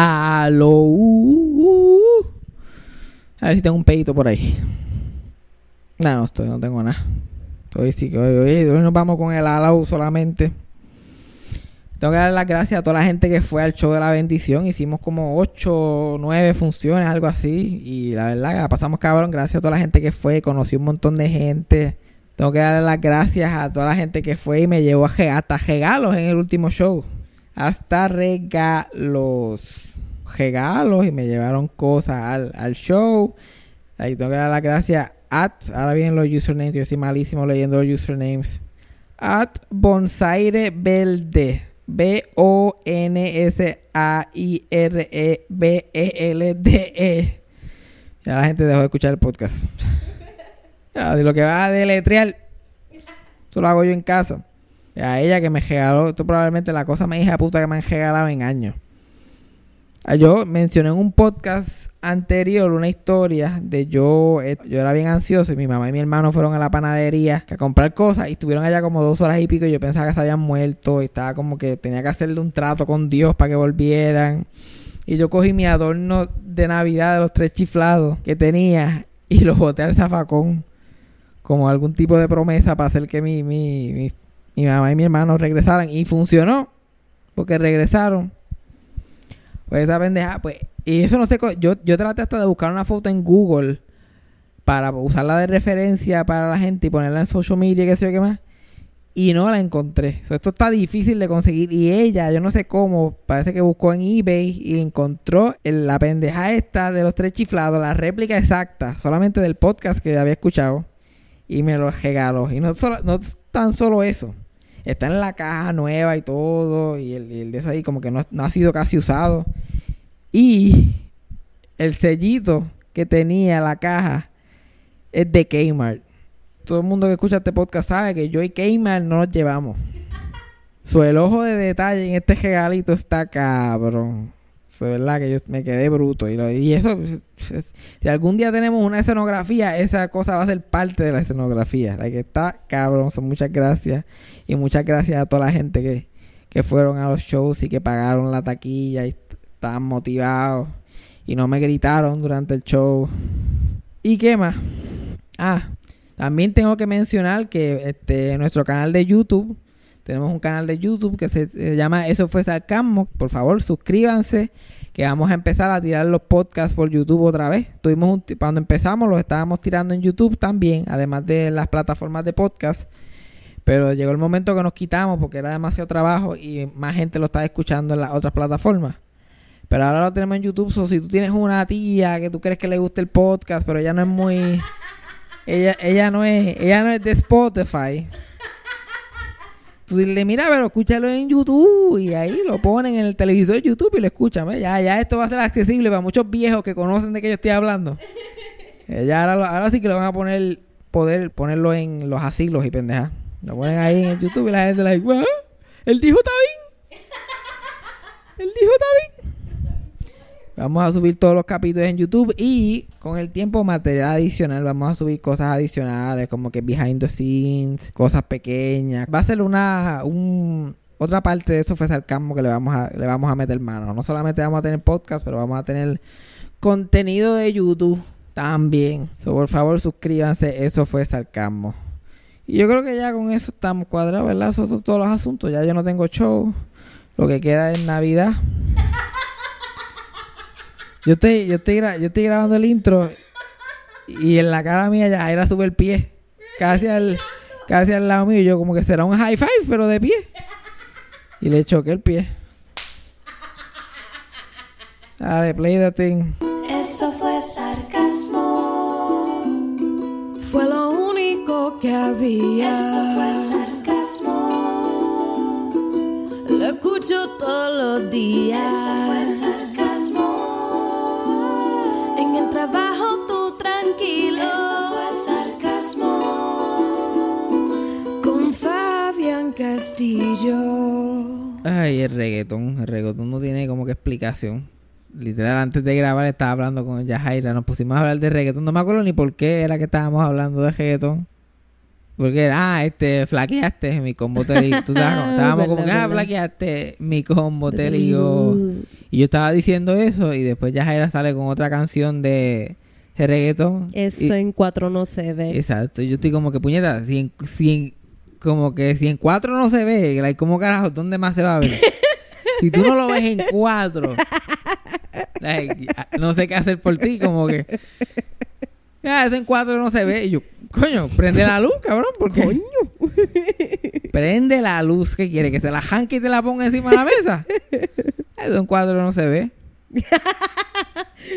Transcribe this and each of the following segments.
Aló. A ver si tengo un pedito por ahí. No, no estoy, no tengo nada. Hoy sí que hoy, hoy, hoy nos vamos con el aló solamente. Tengo que dar las gracias a toda la gente que fue al show de la bendición. Hicimos como 8 o 9 funciones, algo así. Y la verdad la pasamos cabrón. Gracias a toda la gente que fue. Conocí un montón de gente. Tengo que darle las gracias a toda la gente que fue y me llevó hasta regalos en el último show. Hasta regalos. Regalos y me llevaron cosas al, al show. Ahí tengo que dar las gracias a... Ahora vienen los usernames, yo soy malísimo leyendo los usernames. At Bonsaire Verde. B-O-N-S-A-I-R-E-B-E-L-D-E. Ya la gente dejó de escuchar el podcast. Ya, de lo que va a deletrear, eso lo hago yo en casa. A ella que me regaló, esto probablemente la cosa más hija puta que me han regalado en años. Ah, Yo mencioné en un podcast anterior una historia de yo, eh, yo era bien ansioso y mi mamá y mi hermano fueron a la panadería a comprar cosas y estuvieron allá como dos horas y pico y yo pensaba que se habían muerto y estaba como que tenía que hacerle un trato con Dios para que volvieran. Y yo cogí mi adorno de Navidad de los tres chiflados que tenía y los boté al zafacón como algún tipo de promesa para hacer que mi, mi, mi, mi mamá y mi hermano regresaran. Y funcionó, porque regresaron. Pues esa pendeja, pues, y eso no sé, yo, yo traté hasta de buscar una foto en Google para usarla de referencia para la gente y ponerla en social media, qué sé yo qué más. Y no la encontré. Esto está difícil de conseguir. Y ella, yo no sé cómo, parece que buscó en eBay y encontró la pendeja esta de los tres chiflados, la réplica exacta, solamente del podcast que había escuchado. Y me lo regaló. Y no, solo, no tan solo eso. Está en la caja nueva y todo. Y el, el de eso ahí como que no, no ha sido casi usado. Y el sellito que tenía la caja es de Kmart. Todo el mundo que escucha este podcast sabe que yo y Kmart no nos llevamos. So, el ojo de detalle en este regalito está cabrón. De verdad que yo me quedé bruto. Y, lo- y eso, pues, es- si algún día tenemos una escenografía, esa cosa va a ser parte de la escenografía. La que está cabrón. Son muchas gracias. Y muchas gracias a toda la gente que, que fueron a los shows y que pagaron la taquilla y est- estaban motivados. Y no me gritaron durante el show. ¿Y qué más? Ah, también tengo que mencionar que este nuestro canal de YouTube, tenemos un canal de YouTube que se, llama Eso fue Sarcasmo. Por favor, suscríbanse, que vamos a empezar a tirar los podcasts por YouTube otra vez. Tuvimos un, cuando empezamos los estábamos tirando en YouTube también, además de las plataformas de podcast. Pero llegó el momento que nos quitamos porque era demasiado trabajo y más gente lo estaba escuchando en las otras plataformas. Pero ahora lo tenemos en YouTube. So, si tú tienes una tía que tú crees que le guste el podcast, pero ella no es muy. Ella, ella no es, ella no es de Spotify. Tú dile, mira, pero escúchalo en YouTube. Y ahí lo ponen en el televisor de YouTube y lo escuchan. ¿ves? Ya, ya esto va a ser accesible para muchos viejos que conocen de qué yo estoy hablando. Eh, ya ahora, ahora sí que lo van a poner, poder ponerlo en los asilos y pendejas. Lo ponen ahí en el YouTube y la gente like, "What? Él dijo está bien. Él dijo está bien. Vamos a subir todos los capítulos en YouTube y con el tiempo material adicional vamos a subir cosas adicionales como que behind the scenes, cosas pequeñas. Va a ser una un, otra parte de eso fue sarcasmo que le vamos a le vamos a meter mano. No solamente vamos a tener podcast, pero vamos a tener contenido de YouTube también. So, por favor, suscríbanse, eso fue sarcasmo. Y yo creo que ya con eso estamos cuadrados, ¿verdad? Esos son todos los asuntos. Ya yo no tengo show. Lo que queda es Navidad. Yo estoy, yo estoy, gra- yo estoy grabando el intro y en la cara mía ya era sube el pie. Casi al, casi al lado mío. Y yo como que será un high five, pero de pie. Y le choqué el pie. Dale, play the thing. Eso fue sarcasmo. Fue lo único que había. Eso fue sarcasmo. Lo escucho todos los días. Eso fue sarcasmo. En el trabajo tú tranquilo. Eso fue sarcasmo. Con Fabián Castillo. Ay, el reggaetón. El reggaetón no tiene como que explicación. Literal, antes de grabar estaba hablando con Yajaira. Nos pusimos a hablar de reggaetón. No me acuerdo ni por qué era que estábamos hablando de reggaetón. Porque ah, este, flaqueaste mi combo te ligó. Tú sabes, como- estábamos como que, ah, flaqueaste mi combo te ligó. Y yo estaba diciendo eso y después ya Jaira sale con otra canción de, de reggaetón. Eso Y- en cuatro no se ve. Exacto. Yo estoy como que, puñeta, si en, si en- como que si en cuatro no se ve, like, ¿cómo carajo? ¿Dónde más se va a ver? si tú no lo ves en cuatro, like, no sé qué hacer por ti, como que... Ah, eso en cuatro no se ve. Y yo, coño, prende la luz, cabrón, porque... Coño. Prende la luz que quiere, que se la janque y te la ponga encima de la mesa. Eso en cuatro no se ve.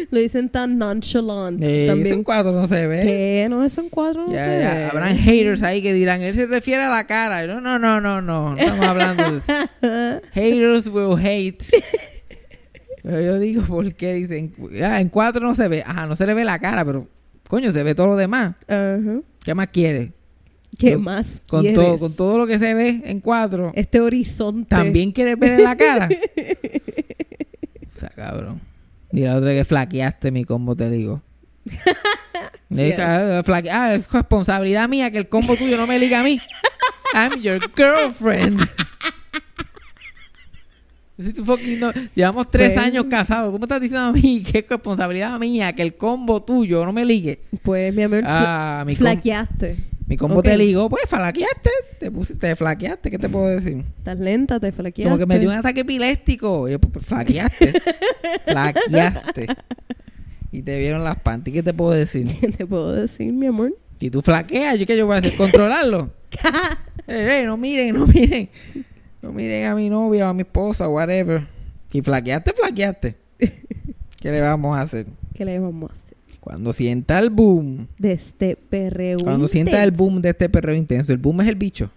Lo dicen tan nonchalant. Eh, eso en También. cuatro no se ve. ¿Qué? No, eso en cuatro no Ya, se ya, ve. Habrán haters ahí que dirán, él se refiere a la cara. No, no, no, no, no. No estamos hablando de eso. Haters will hate. Pero yo digo, ¿por qué dicen? Ah, en cuatro no se ve. Ajá, no se le ve la cara, pero coño, se ve todo lo demás. Ajá. ¿Qué más quiere? ¿Qué Con- más Con quieres? todo, con todo lo que se ve en cuatro. Este horizonte. ¿También quieres ver en la cara? o sea, cabrón. Y la otra que flaqueaste mi combo, te digo. Yes. Ah, ah, es responsabilidad mía que el combo tuyo no me liga a mí. I'm your girlfriend. Yo soy tu fucking no- Llevamos tres Pues- años casados. Tú me estás diciendo a mí que es responsabilidad mía que el combo tuyo no me ligue. Pues, mi amor, Ah, mi, flaqueaste. mi combo te ligó. Pues flaqueaste. Te, pusiste, te flaqueaste. ¿Qué te puedo decir? Estás lenta, te flaqueaste. Como que me dio un ataque epiléptico. Y yo, pues, flaqueaste. flaqueaste. Y te vieron las panties. ¿Qué te puedo decir? ¿Qué te puedo decir, mi amor? Si tú flaqueas, ¿yo qué yo voy a hacer? ¿Controlarlo? Ey, ey, no miren, no miren. No miren a mi novia o a mi esposa, whatever. Si flaqueaste, flaqueaste. ¿Qué le vamos a hacer? ¿Qué le vamos a hacer? Cuando sienta el boom. De este perreo Cuando sienta el boom de este perreo intenso. El boom es el bicho.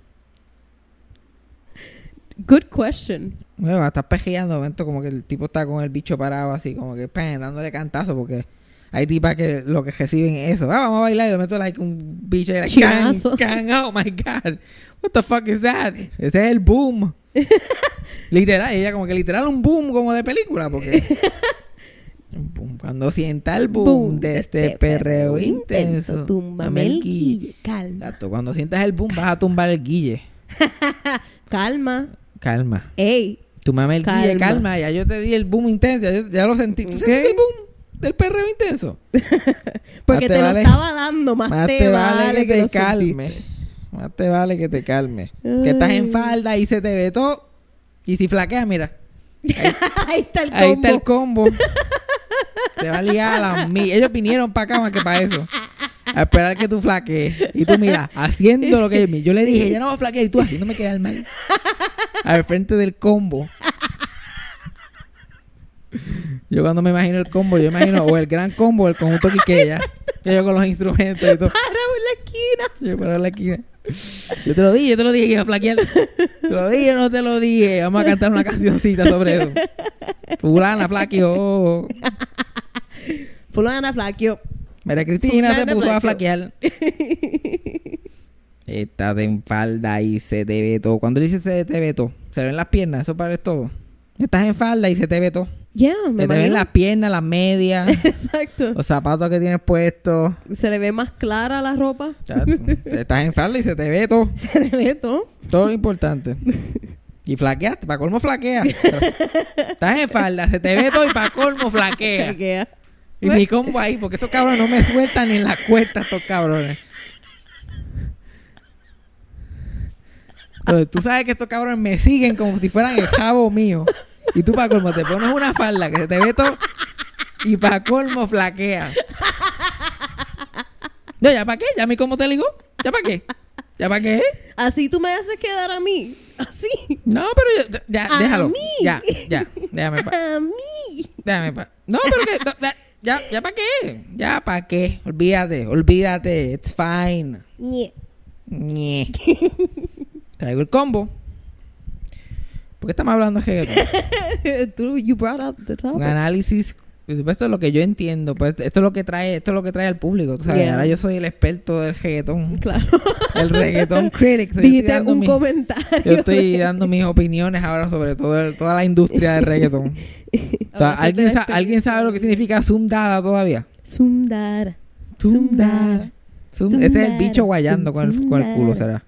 Good question. Bueno, estás pejeando, momento como que el tipo está con el bicho parado así, como que pen, dándole cantazo, porque hay tipas que lo que reciben es eso. Ah, vamos a bailar y de momento like un bicho y like, can, can, oh my god. What the fuck is that? Ese es el boom. literal, ella como que literal un boom como de película, porque boom. cuando sienta el boom, de este perreo intenso, Túmbame dame el guille. guille. Calma. Exacto, cuando sientas el boom vas a tumbar el guille. Calma. Calma. Ey. Tu mamá el guille, Calma. ya yo te di el boom intenso, ya, yo- ya lo sentí. ¿Tú Ok. sentiste el boom del perreo intenso? Porque te te, vale- lo estaba dando. Más, Más te, vale, que te calme. Más te vale que te calme. Que estás en falda y se te ve todo. Y si flaqueas, mira. Ahí está el combo. Ahí está el combo. te va a liar a Ellos vinieron para acá más que para eso. A esperar que tú flaquees. Y tú, mira, haciendo lo que yo, yo le dije, ya no voy a flaquear. Y tú haciéndome quedar mal. Al frente del combo. Yo cuando me imagino el combo, yo imagino o el gran combo el conjunto Quiqueya. Que yo con los instrumentos y todo. Para en la esquina. Yo para la esquina. Yo te lo dije, yo te lo dije que iba a flaquear. Te lo dije o no te lo dije. Vamos a cantar una cancioncita sobre eso. Fulana flaqueó. Fulana flaqueó. María Cristina se Fulana puso a flaquear. Estás en falda y se te ve todo. Cuando dice se te ve todo, se ven las piernas, eso para todo. Estás en falda y se te ve todo. Ya, Se me te ven las piernas, las medias, Exacto. los zapatos que tienes puestos. Se le ve más clara la ropa. Chato. Estás en falda y se te ve todo. Se le ve todo. Todo lo importante. Y flaqueaste, para colmo flaquea. Estás en falda, se te ve todo y para colmo flaquea. Flaquea. Y mi combo ahí, porque esos cabrones no me sueltan ni en la cuesta, estos cabrones. Entonces, tú sabes que estos cabrones me siguen como si fueran el jabo mío. Y tú para colmo te pones una falda que se te ve todo y para colmo flaquea. No, ¿ya para qué? ¿Ya mi combo te ligó? ¿Ya para qué? ¿Ya para qué? Así tú me haces quedar a mí. Así. No, pero yo- ya, A déjalo. mí. Ya, ya, déjame pa. A mí. Déjame pa. No, pero que. no, ya- ya, para qué. Ya para qué. Olvídate, olvídate. It's fine. Ñe. Ñe. Traigo el combo. ¿Por qué estamos hablando de reggaetón? Tú, you brought up the topic. Un análisis. pues, Esto es lo que yo entiendo. Pues esto es lo que trae, esto es lo que trae al público. ¿tú sabes? Yeah. Ahora yo soy el experto del reggaetón. Claro. El reggaetón critic. So, yo estoy Dijiste un comentario. Yo estoy dando mis opiniones ahora sobre todo el- toda la industria del reggaetón. O sea, Ahora ¿alguien, sa- ¿Alguien sabe lo que significa sundada todavía? Sundara. Sum- Este es el bicho guayando con el, con el culo, será.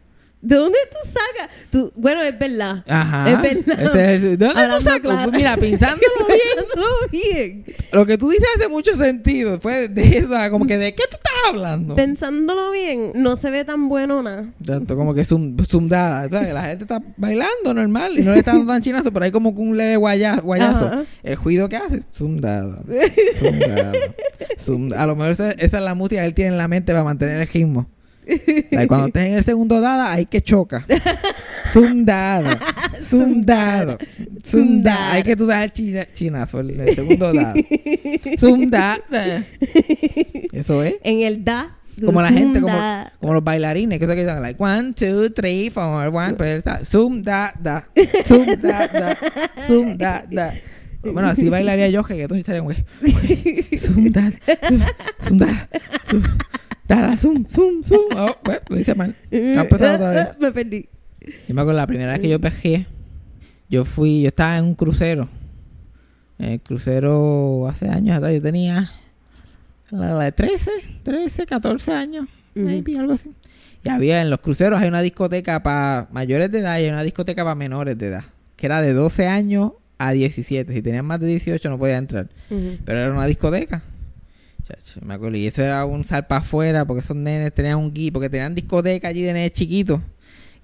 ¿De dónde tú sacas? Tú, bueno, es verdad. Ajá. Es verdad. Ese es el- ¿De dónde tú Hablando sacas? claro. Pues mira, pensándolo bien, lo que tú dices hace mucho sentido. Fue de eso, ah, como que ¿de qué tú estás hablando? Pensándolo bien, no se ve tan bueno nada. Tanto como que zoomdada. ¿sabes? La gente está bailando normal y no le está dando tan chinazo, pero hay como un leve guaya- guayazo. Ajá. El juido que hace. Zoomdada. Zoom- A lo mejor esa, esa es la música que él tiene en la mente para mantener el ritmo. Like, cuando estés en el segundo dada, hay que choca. Zoomdada. Zoomdado. Zoomdada. Hay que tú el china- chinazo en el segundo dado. Zoomdada. Eso es. En el da. Como la gente, como, los bailarines, que eso que dicen, like, one, two, three, four, one, pues está, zoom, da, da, zoom, da, da, zoom, da, da. Bueno, así bailaría yo, que tú estaría que, zoom, da, zoom, da, zoom, da, da, zoom, zoom, zoom. Oh, pues, lo hice mal. Empezando otra vez. Me perdí. Yo me acuerdo la primera vez que yo pesqué, yo fui, yo estaba en un crucero. En el crucero hace años atrás, yo tenía la, la de 13, 13, 14 años, maybe, algo así. Y había en los cruceros hay una discoteca para mayores de edad y hay una discoteca para menores de edad, que era de 12 años a 17. Si tenían más de 18 no podía entrar. Ujú. Pero era una discoteca. Chacho, me acuerdo. Y eso era un sal para afuera porque esos nenes tenían un gui, porque tenían discoteca allí de nenes chiquitos.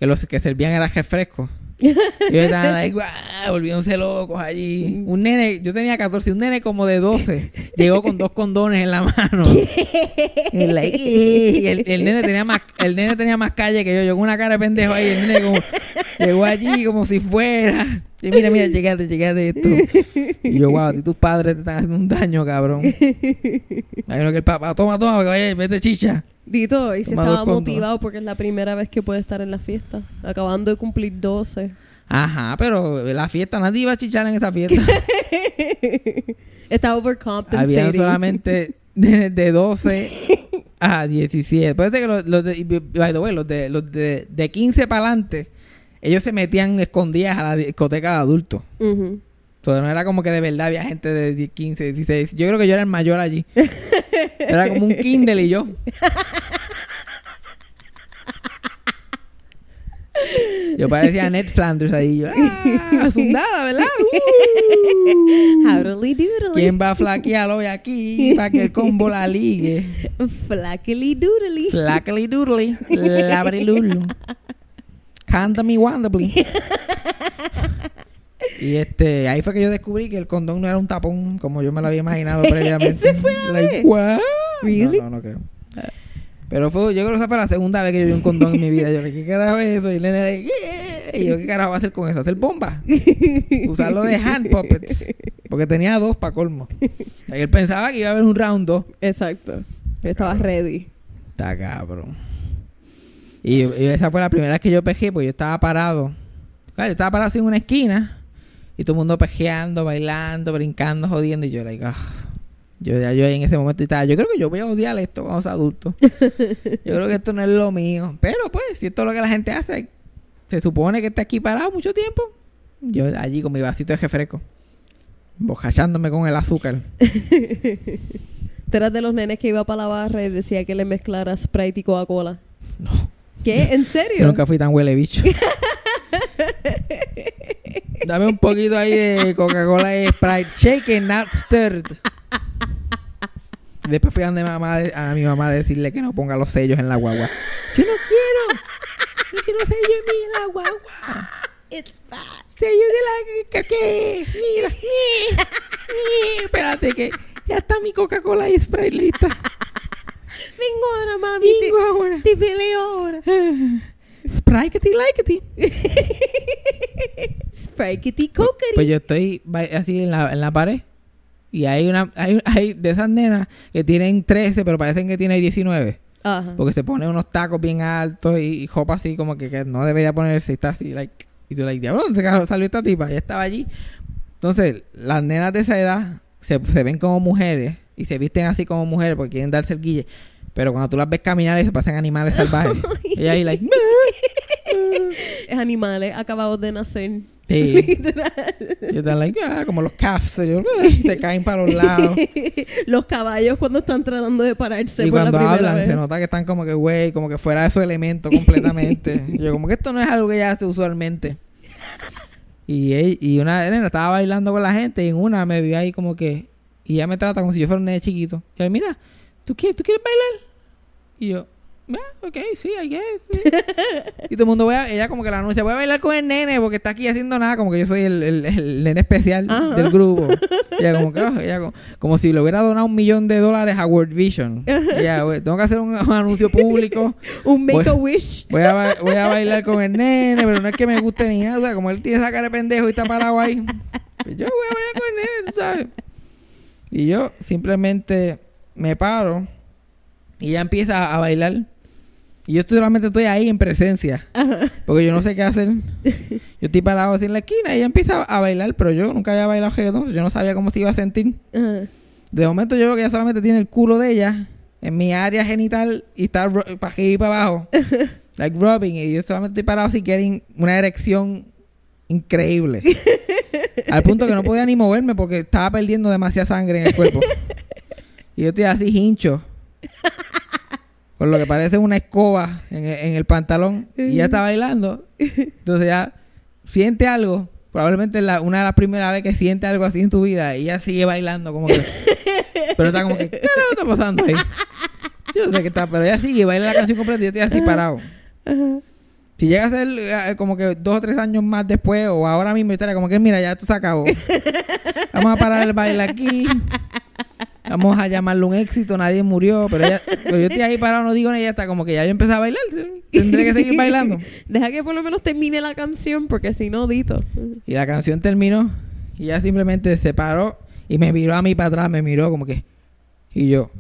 Que los que servían era refresco. Y ellos estaban ahí, guau, volviéndose locos allí. Un nene, yo tenía 14, un nene como de 12, llegó con dos condones en la mano. Y el, y el- el nene tenía más, el nene tenía más calle que yo, yo con una cara de pendejo ahí, el nene como, llegó allí como si fuera. Y mira, mira, llegaste, llegaste esto. Y yo, wow, a ti tus padres te están haciendo un daño, cabrón. Uno que el papá, toma, toma, que vaya, vete chicha. Dito, y si Toma estaba motivado porque es la primera vez que puede estar en la fiesta. Acabando de cumplir 12. Ajá, pero la fiesta, nadie iba a chichar en esa fiesta. Está overcompensating. Habían solamente de, de 12 a 17. Puede ser que los, los de, by the way, los de, los de, de 15 para adelante, ellos se metían escondidas a la discoteca de adultos. Ujú. Entonces no era como que de verdad había gente de 10, 15, 16. Yo creo que yo era el mayor allí. Era como un Kindle y yo. Yo parecía Ned Flanders ahí. Yo, ah, zundada, ¿verdad? Uh. ¿Quién va a flaquear hoy aquí para que el combo la ligue? Flackily doodly. Flackly doodly, labrilulu. Canta mi wonderfully. Y este, ahí fue que yo descubrí que el condón no era un tapón como yo me lo había imaginado previamente. ¿Ese fue la Like? Really? No, no, no creo. Pero fue, yo creo que esa fue la segunda vez que yo vi un condón en mi vida. Yo le dije, ¿qué carajo es eso? Y el nene le "Yeah". Y yo, ¿qué carajo va a hacer con eso? ¿Hacer bomba? Usarlo de hand puppets. Porque tenía dos para colmo. Y él pensaba que iba a haber un round 2. Exacto. Estaba ready. Está cabrón. Y, y esa fue la primera vez que yo pejé, porque yo estaba parado. Claro, yo estaba parado así en una esquina. Y todo el mundo pejeando, bailando, brincando, jodiendo. Y yo, like, ah. Yo ya yo en ese momento estaba, yo creo que yo voy a odiar esto cuando sea adulto. yo creo que esto no es lo mío. Pero pues, si esto es lo que la gente hace, se supone que está aquí parado mucho tiempo. Yo allí con mi vasito de refresco. Bojachándome con el azúcar. Tú eras de los nenes que iba para la barra y decía que le mezclara Sprite y Coca-Cola. No. ¿Qué? ¿En Yo serio? nunca fui tan huele bicho. Dame un poquito ahí de Coca-Cola y Sprite. Shaken, not stirred. Después fui a, donde mamá, a mi mamá a decirle que no ponga los sellos en la guagua. Yo no quiero. No quiero sellos en mi la guagua. It's fast. Sellos de la... ¿Qué? Mira. Ni, ni. Espérate que ya está mi Coca-Cola y Sprite lista. Vengo ahora, mami. Vengo ahora. Te, te peleo ahora. Sprite, like Sprite Coca. Pues yo estoy así en la, en la pared y hay una hay, hay de esas nenas que tienen 13 pero parecen que tienen 19 Ajá. porque se ponen unos tacos bien altos y, y jopa así como que, que no debería ponerse y está así like y tú like diablo ¿dónde salió esta tipa? ya estaba allí entonces las nenas de esa edad se, se ven como mujeres y se visten así como mujeres porque quieren darse el guille pero cuando tú las ves caminar y se pasan animales salvajes ella ahí like animales acabados de nacer. Sí. Literal. Y están like, ah, como los calves, yo, se caen para los lados. Los caballos cuando están tratando de pararse y por la cuando primera hablan, vez. se nota que están como que, güey, como que fuera de su elemento completamente. Yo, como que esto no es algo que ella hace usualmente. Y, y una nena estaba bailando con la gente y en una me vio ahí como que... Y ella me trata como si yo fuera un nene chiquito. Y yo, mira, ¿tú quieres, ¿tú quieres bailar? Y yo, ah, ok, sí, I guess. sí". y todo el mundo, voy a, ella como que la anuncia, voy a bailar con el nene porque está aquí haciendo nada, como que yo soy el, el- el nene especial Ajá. del grupo. Y ella como que, ah, ella como, como si le hubiera donado un millón de dólares a World Vision. Y ella, "Güey, tengo que hacer un, un anuncio público. Un make Voy- a wish. Voy a, voy a bailar con el nene, pero no es que me guste ni nada. O sea, como él tiene esa cara de pendejo y está parado ahí. pues yo voy a bailar con el nene, ¿sabes? Y yo simplemente me paro y ella empieza a bailar. Y yo solamente estoy ahí en presencia. Porque yo no sé qué hacer. Yo estoy parado así en la esquina y ella empieza a bailar, pero yo nunca había bailado reggaetón. Yo no sabía cómo se iba a sentir. Ajá. De momento yo veo que ella solamente tiene el culo de ella en mi área genital y está para arriba y para abajo. like rubbing. Y yo solamente estoy parado así getting una erección increíble. Al punto que no podía ni moverme porque estaba perdiendo demasiada sangre en el cuerpo. y yo estoy así hincho. Con lo que parece una escoba en en el pantalón. Y ella está bailando. Entonces ya siente algo. Probablemente la, una de las primeras veces que siente algo así en su vida. Y ella sigue bailando como que... pero está como que... ¿Qué está pasando ahí? Yo no sé qué está... Pero ella sigue baila la canción completa y yo estoy así parado. Si llega a ser eh, como que dos o tres años más después o ahora mismo, estaría como que mira, ya esto se acabó. Vamos a parar el baile aquí. Vamos a llamarle un éxito, nadie murió, pero, ella, pero yo estoy ahí parado, no digo nada, ella está como que ya yo empecé a bailar, tendré que seguir bailando. Deja que por lo menos termine la canción, porque si no, dito. Y la canción terminó y ella simplemente se paró y me miró a mí para atrás, me miró como que... Y yo,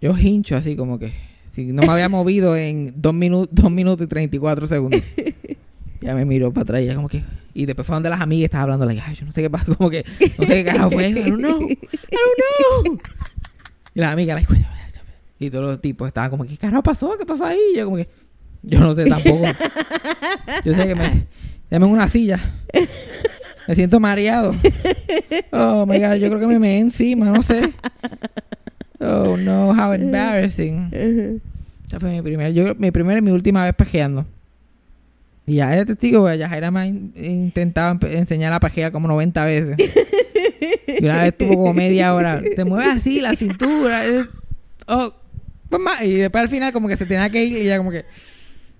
yo hincho así como que... Si no me había movido en dos, minutos dos minutos y 34 segundos. Ya me miró para atrás y ella como que... Y después fue donde las amigas estaban hablando, like, ay, yo no sé qué pasó, como que... No sé qué carajo fue eso, I don't know, I don't know. Y las amigas, like, y todos los tipos estaban como, ¿qué carajo pasó? ¿Qué pasó ahí? Y yo como que... Yo no sé tampoco. Yo sé que me... Dame una silla. Me siento mareado. Oh my god, yo creo que me meé encima, no sé. Oh no, how embarrassing. Esa fue mi primer, yo, mi primera y mi última vez pajeando. Y ya era testigo, porque ya Jaira me ha in- intentado enseñar a pajear como 90 veces. Y una vez estuvo como media hora. Te mueves así, la cintura. oh. Y después al final como que se tenía que ir y ya como que...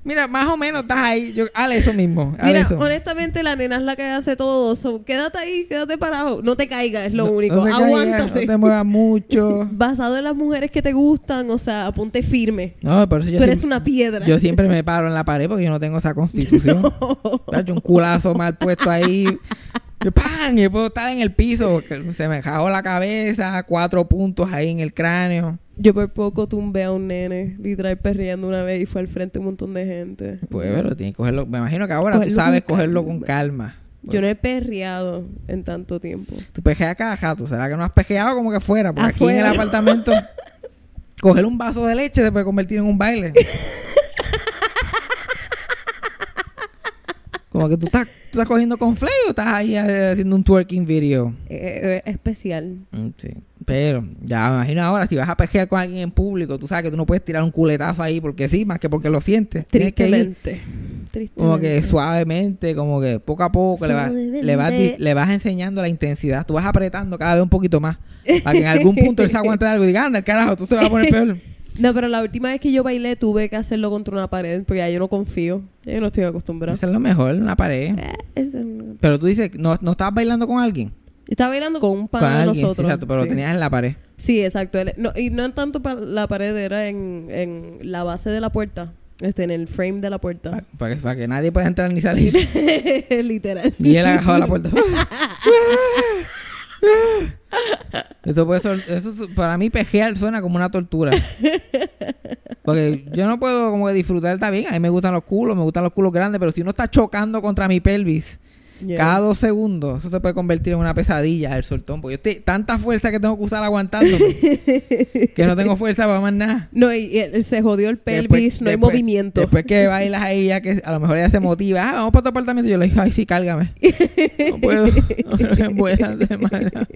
Mira, más o menos estás ahí. Yo, hale eso mismo. hale Mira, eso. honestamente, la nena es la que hace todo. So, quédate ahí, quédate parado. No te caigas, es lo No- único. no te Aguántate. no te muevas mucho. Basado en las mujeres que te gustan, o sea, aponte firme. No, por eso yo Tú eres una piedra. Yo siempre me paro en la pared porque yo no tengo esa constitución. Un culazo mal puesto ahí. ¡Pam! Y puedo estar en el piso. Se me jajó la cabeza. Cuatro puntos ahí en el cráneo. Yo por poco tumbé a un nene, literal perreando una vez y fue al frente un montón de gente. Pues, pero tienes que cogerlo. Me imagino que ahora Cogerlo tú sabes con cogerlo calma. con calma. Yo no he perreado en tanto tiempo. Tú pejeas cada jato. ¿Será que no has pejeado como que fuera? Porque aquí en el apartamento, coger un vaso de leche se puede convertir en un baile. Como que tú estás, tú estás cogiendo con o estás ahí eh, haciendo un twerking video. Eh, eh, especial. Mm, Sí. Pero ya me imagino ahora, si vas a pejear con alguien en público, tú sabes que tú no puedes tirar un culetazo ahí porque sí, más que porque lo sientes. Tienes que ir Tristemente. Tristemente. como que suavemente, como que poco a poco le vas, le, vas, le vas enseñando la intensidad. Tú vas apretando cada vez un poquito más. Para que en algún punto él se aguante algo y diga, anda, el carajo, tú se vas a poner peor. No, pero la última vez que yo bailé tuve que hacerlo contra una pared porque ya yo no confío. Yo no estoy acostumbrada. Eso es lo mejor, una pared. Eh, eso no- Pero tú dices, ¿no, no estabas bailando con alguien? Yo estaba bailando con un pan con de alguien, sí, nosotros. exacto, pero sí. lo tenías en la pared. Sí, exacto. No, y no en tanto la pared, era en, en la base de la puerta. Este, en el frame de la puerta. Para, que, para que nadie pueda entrar ni salir. Literal. Y él agajado a la puerta. Eso puede ser, eso para mí pejear suena como una tortura. Porque yo no puedo como que disfrutar, está bien, a mí me gustan los culos, me gustan los culos grandes, pero si uno está chocando contra mi pelvis Yeah. Cada dos segundos, eso se puede convertir en una pesadilla, el soltón. Porque yo estoy tanta fuerza que tengo que usar aguantándome. que no tengo fuerza para más nada. No, y, y se jodió el pelvis, Después- no hay después- movimiento. Después que bailas ahí, ya que a lo mejor ella se motiva, ah, vamos para tu apartamento. Yo le dije, ay, sí, cálgame. No puedo, no puedo hacer más nada.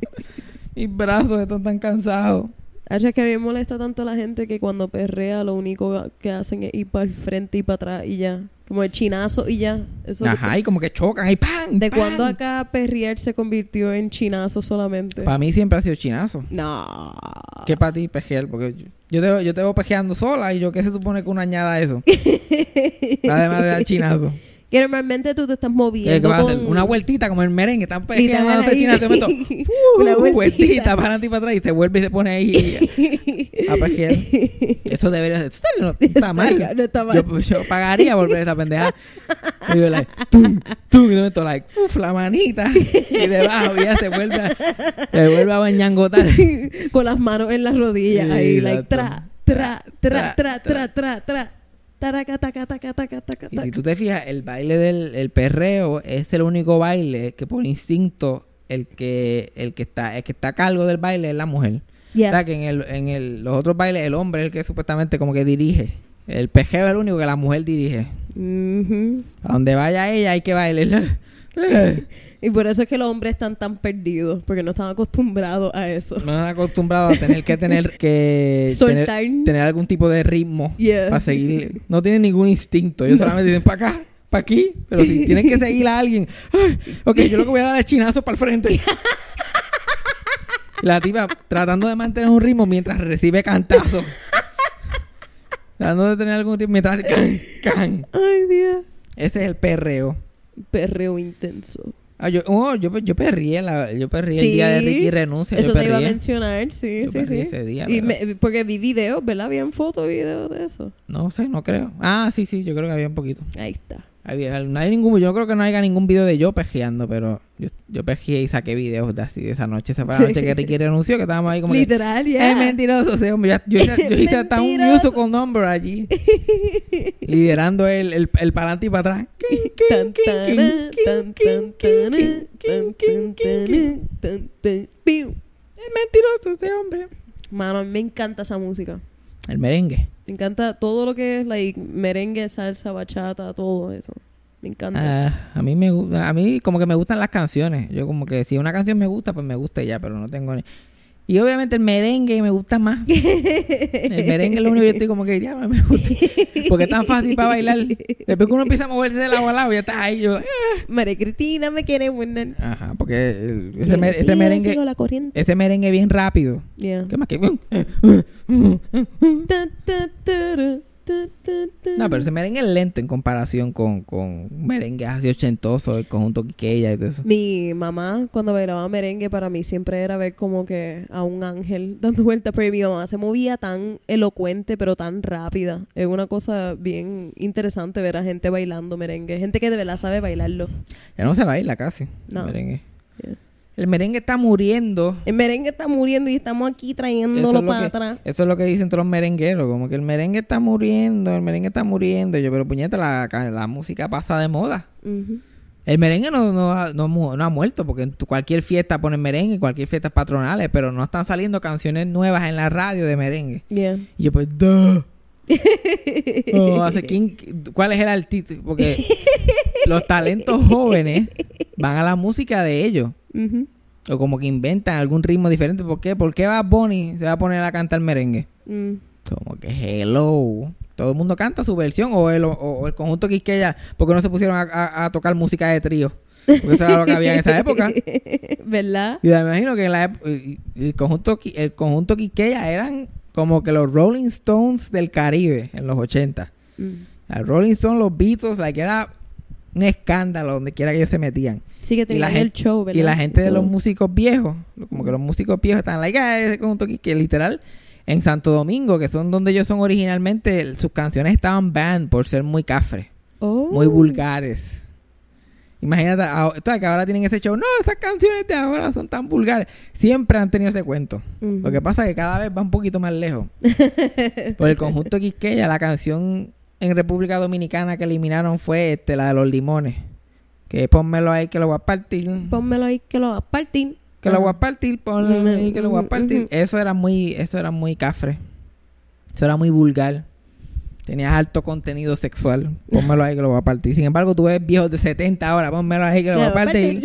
Mis brazos están tan cansados. Hacha, es que a mí me molesta tanto la gente que cuando perrea lo único que hacen es ir para el frente y para atrás y ya. Como el chinazo y ya. Eso Ajá, y como que chocan ahí, ¡pam! ¿De cuándo acá perrear se convirtió en chinazo solamente? Para mí siempre ha sido chinazo. no. ¿Qué para ti pejear? Porque yo, te, yo te veo pejeando sola y yo, ¿qué se supone que uno añada a eso? Además de dar chinazo. Que normalmente tú te estás ¿Qué, moviendo hacer? con... Una vueltita como el merengue, ese ahí. chinazo. Yo meto, Una uh, vueltita. vueltita para adelante y para atrás y te vuelve y se pone ahí a pejear. Eso debería ser. No, está mal. No está mal. Yo, yo pagaría por ver esa pendeja. Y yo, like, tum, tum, y yo meto, like, uf, la manita. Y debajo ya se vuelve a, se vuelve a bañangotar. con las manos en las rodillas Sí, ahí, like, tra, tra, Tra, tra, tra, tra, tra. Taraca, taca, taca, taca, taca, Y si tú te fijas, el baile del el perreo es el único baile que por instinto el que el que está el que está a cargo del baile es la mujer. Yeah. O sea, que en el en el los otros bailes el hombre es el que supuestamente como que dirige. El pejeo es el único que la mujer dirige. Ujú. A donde vaya ella hay que bailar. Y por eso es que los hombres están tan perdidos, porque no están acostumbrados a eso. No están acostumbrados a tener que tener que Soltar. tener, tener algún tipo de ritmo Yeah. para seguir. No tienen ningún instinto. Ellos solamente dicen para acá, para aquí. Pero si tienen que seguir a alguien, ay, ok, yo lo que voy a dar es chinazo para el frente. La tipa tratando de mantener un ritmo mientras recibe cantazos. Tratando de tener algún tipo mientras can, can. Ay, Dios. Ese es el perreo. Perreo intenso. Ah, yo, oh, yo, yo perrié, la, yo el día de Ricky renuncia. Eso yo te iba a mencionar, sí, Yo sí, sí. ese día, y pero- me- porque vi videos, ¿verdad? Habían fotos y videos de eso. No sé, no creo. Ah, sí, sí, yo creo que había un poquito. Ahí está. Había, no hay ningún, yo creo que no haya ningún video de yo pejeando, pero yo, yo pejeé y saqué videos de así de esa noche. Esa fue la noche que Ricky renunció, que estábamos ahí como Literal, ya. es mentiroso hombre. Ya- Yo, hice- yo hice hasta un musical number allí. liderando el, el, el para adelante y para atrás. Es mentiroso este hombre. Mano, me encanta esa música. El merengue. Me encanta todo lo que es like, merengue, salsa, bachata, todo eso. Me encanta. Uh, a mí me a mí como que me gustan las canciones. Yo como que si una canción me gusta, pues me gusta ya, pero no tengo ni y obviamente el merengue me gusta más. El merengue es lo único que yo estoy como que ya me gusta. Porque es tan fácil para bailar. Después que uno empieza a moverse de lado a lado, ya estás ahí. Yo, ah. María Cristina me quiere buena. Ajá, porque el- ese, me- ese merengue, la corriente. ese merengue bien rápido. Yeah. ¿Qué más que? No, pero ese merengue es lento en comparación con, con merengue así ochentoso, el conjunto Quiqueya y todo eso. Mi mamá, cuando bailaba merengue, para mí siempre era ver como que a un ángel dando vueltas. Pero mi mamá se movía tan elocuente, pero tan rápida. Es una cosa bien interesante ver a gente bailando merengue. Gente que de verdad sabe bailarlo. Ya no se baila casi. No. Merengue. Yeah. El merengue está muriendo. El merengue está muriendo y estamos aquí trayéndolo es, lo para que, atrás. eso es lo que dicen todos los merengueros, como que el merengue está muriendo, el merengue está muriendo. Y yo, pero puñeta, la, la música pasa de moda. El merengue no, no, ha- no, no ha muerto, porque en cualquier fiesta ponen merengue, cualquier fiesta patronales, pero no están saliendo canciones nuevas en la radio de merengue. Yeah. Y yo, pues, duh. Oh, hace- ¿quién- ¿Cuál es el artista? Porque los talentos jóvenes van a la música de ellos. O como que inventan algún ritmo diferente. ¿Por qué? ¿Por qué va Bonnie se va a poner a cantar merengue? Mm. Como que hello. Todo el mundo canta su versión. O el, o, o el conjunto Quisqueya. porque no se pusieron a, a- a tocar música de trío? Porque eso era lo que había en esa época. ¿Verdad? Y me imagino que en la el conjunto, el conjunto Quisqueya eran como que los Rolling Stones del Caribe en los 80. Mm. Los Rolling Stones, los Beatles, like, era un escándalo donde quiera que ellos se metían. Sí que Y la tenían el show, ¿verdad? Y la gente de los músicos viejos, como que los músicos viejos están like, ah, ese conjunto aquí", que literal en Santo Domingo, que son donde ellos son originalmente, sus canciones estaban banned por ser muy cafres, Oh. muy vulgares. Imagínate, ah, sabes que ahora tienen ese show, no, esas canciones de ahora son tan vulgares. Siempre han tenido ese cuento. Lo que pasa es que cada vez va un poquito más lejos. Por el conjunto Quisqueya, la canción en República Dominicana que eliminaron fue este, la de los limones. Que pónmelo ahí que lo voy a partir. Pónmelo ahí que lo vas a partir. Que lo voy a partir, ponlo ahí que lo voy a partir. Eso era muy, eso era muy cafre. Eso era muy vulgar. Tenías alto contenido sexual. Pónmelo ahí que lo voy a partir. Sin embargo, tú ves viejos de 70 ahora, pónmelo ahí que lo voy a partir.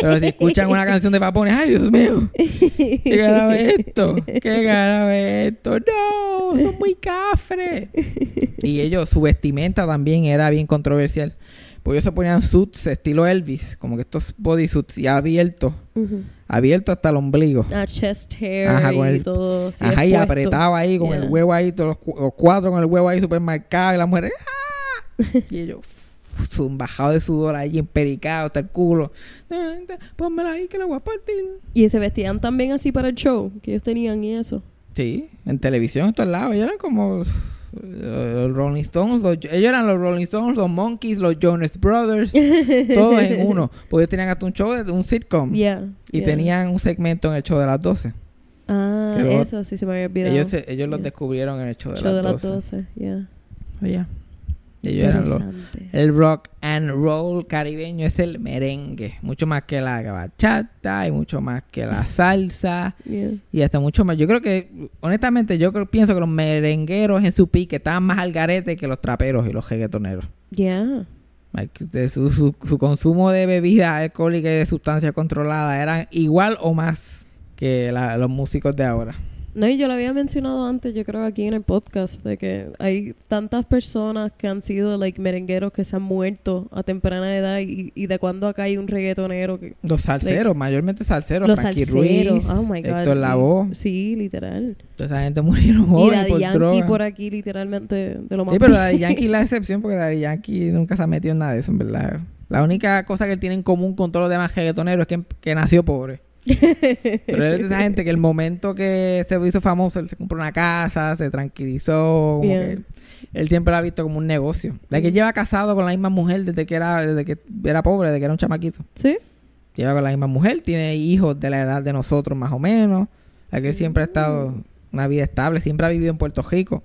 Pero si escuchan una canción de Papone, ¡ay, Dios mío! ¿Qué carajo es esto? ¿Qué carajo es esto? ¡No! ¡Son muy cafres! Y ellos, su vestimenta también era bien controversial. Pues ellos se ponían suits estilo Elvis, como que estos bodysuits y abiertos, Ujú. abiertos hasta el ombligo. A chest hair Ajá, con y todo. Ajá, y apretado ahí, con el huevo ahí, todos los, cu- los cuatro con el huevo ahí super marcado, y las mujeres, ¡ah! Y ellos, un bajado de sudor ahí, empericado, hasta el culo. Ah, Pónmela ahí que la voy a partir. Y se vestían también así para el show que ellos tenían y eso. Sí, en televisión, en todos lados. Ellos eran como los Rolling Stones. los- ellos eran los Rolling Stones, los Monkeys, los Jonas Brothers. todos en uno. Porque ellos tenían hasta un show, de un sitcom. Yeah. y yeah. tenían un segmento en el show de las 12. Ah, que lo- eso sí se me había olvidado. Ellos, ellos los descubrieron en el show de, show las, de las 12. 12. Yeah. Ellos eran los... Interesante. El rock and roll caribeño es el merengue. Mucho más que la bachata y mucho más que la salsa. Yeah. Y hasta mucho más. Yo creo que, honestamente, yo creo, pienso que los merengueros en su pique estaban más al garete que los traperos y los reggaetoneros. Yeah. Like, de su, su, su consumo de bebidas alcohólicas y de sustancias controladas eran igual o más que la- los músicos de ahora. No, y yo lo había mencionado antes, yo creo aquí en el podcast, de que hay tantas personas que han sido like merengueros que se han muerto a temprana edad y, y de cuando acá hay un reggaetonero que Los salseros, mayormente salseros. los Frankie salseros, Ruiz, oh my god. Héctor Lavoe. Sí, literal. Toda esa gente murieron Y joven Daddy por Yankee droga. por aquí literalmente de lo más Sí, pero. Daddy Yankee es la excepción porque Daddy Yankee nunca se ha metido en nada de eso, en verdad. La única cosa que él tiene en común con todos los demás reggaetoneros es que, que nació pobre. Pero él es de esa gente que el momento que se hizo famoso, él se compró una casa, se tranquilizó. Como que él siempre lo ha visto como un negocio. La que lleva casado con la misma mujer desde que era, desde que era pobre, desde que era un chamaquito. ¿Sí? Lleva con la misma mujer, tiene hijos de la edad de nosotros más o menos. La que él siempre ha estado una vida estable, siempre ha vivido en Puerto Rico.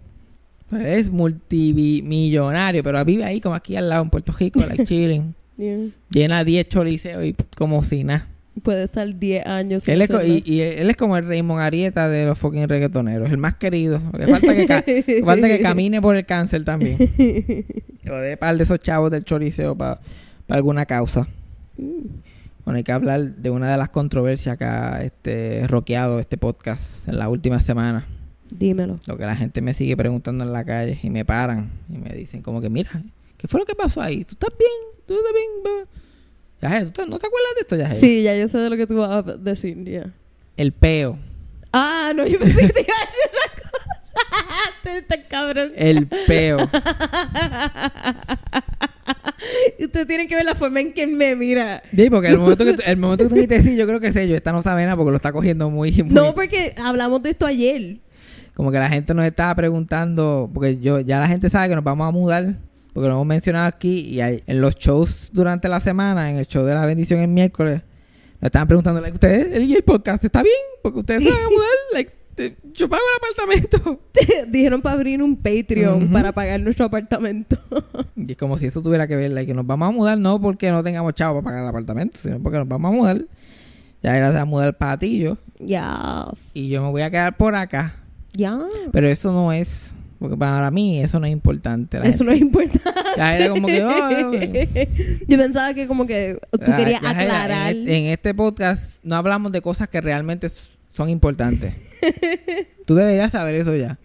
Pues Es multimillonario, pero vive ahí como aquí al lado en Puerto Rico, like chilling. Yeah. Llena 10 choliseos y como si nada. Puede estar 10 años sin Él es, y, y él es como el Raymond Arieta de los fucking reggaetoneros, el más querido. Falta que, ca- falta que camine por el cáncer también. O de par de esos chavos del choliseo para alguna causa. Bueno, hay que hablar de una de las controversias que ha este, roqueado este podcast en la última semana. Dímelo. Lo que la gente me sigue preguntando en la calle y me paran y me dicen como que, mira, ¿qué fue lo que pasó ahí? ¿Tú estás bien? ¿Tú estás bien? Bebé?" Yajaira, ¿tú te- ¿no te acuerdas de esto, Yajaira? Sí, ya yo sé de lo que tú vas a decir, ya. El peo. Ah, no, yo pensé que te iba a decir otra cosa. Tú estás cabrón. El peo. Ustedes tienen que ver la forma en que me mira. Sí, porque el momento que, el momento que tú dices, sí, yo creo que sé, yo, esta no sabe nada porque lo está cogiendo muy, muy- No, porque hablamos de esto ayer. Como que la gente nos estaba preguntando, porque yo ya la gente sabe que nos vamos a mudar, porque lo hemos mencionado aquí, y hay- en los shows durante la semana, en el show de la bendición el miércoles, nos estaban preguntando, like, ¿ustedes, el, el podcast está bien? Porque ustedes se van a mudar, like, yo pago el apartamento. Dijeron para abrir un Patreon para pagar nuestro apartamento. Y es como si eso tuviera que ver, like, que nos vamos a mudar no porque no tengamos chavo para pagar el apartamento, sino porque nos vamos a mudar. Ya era a mudar para Patillo, Ya. y yo me voy a quedar por acá. Ya. Pero eso no es, porque para mí eso no es importante. La Eso no es importante. Ya era como que, oh, Yo pensaba que como que tú Ah, querías aclarar. En este, en este podcast no hablamos de cosas que realmente son importantes. Tú deberías saber eso ya.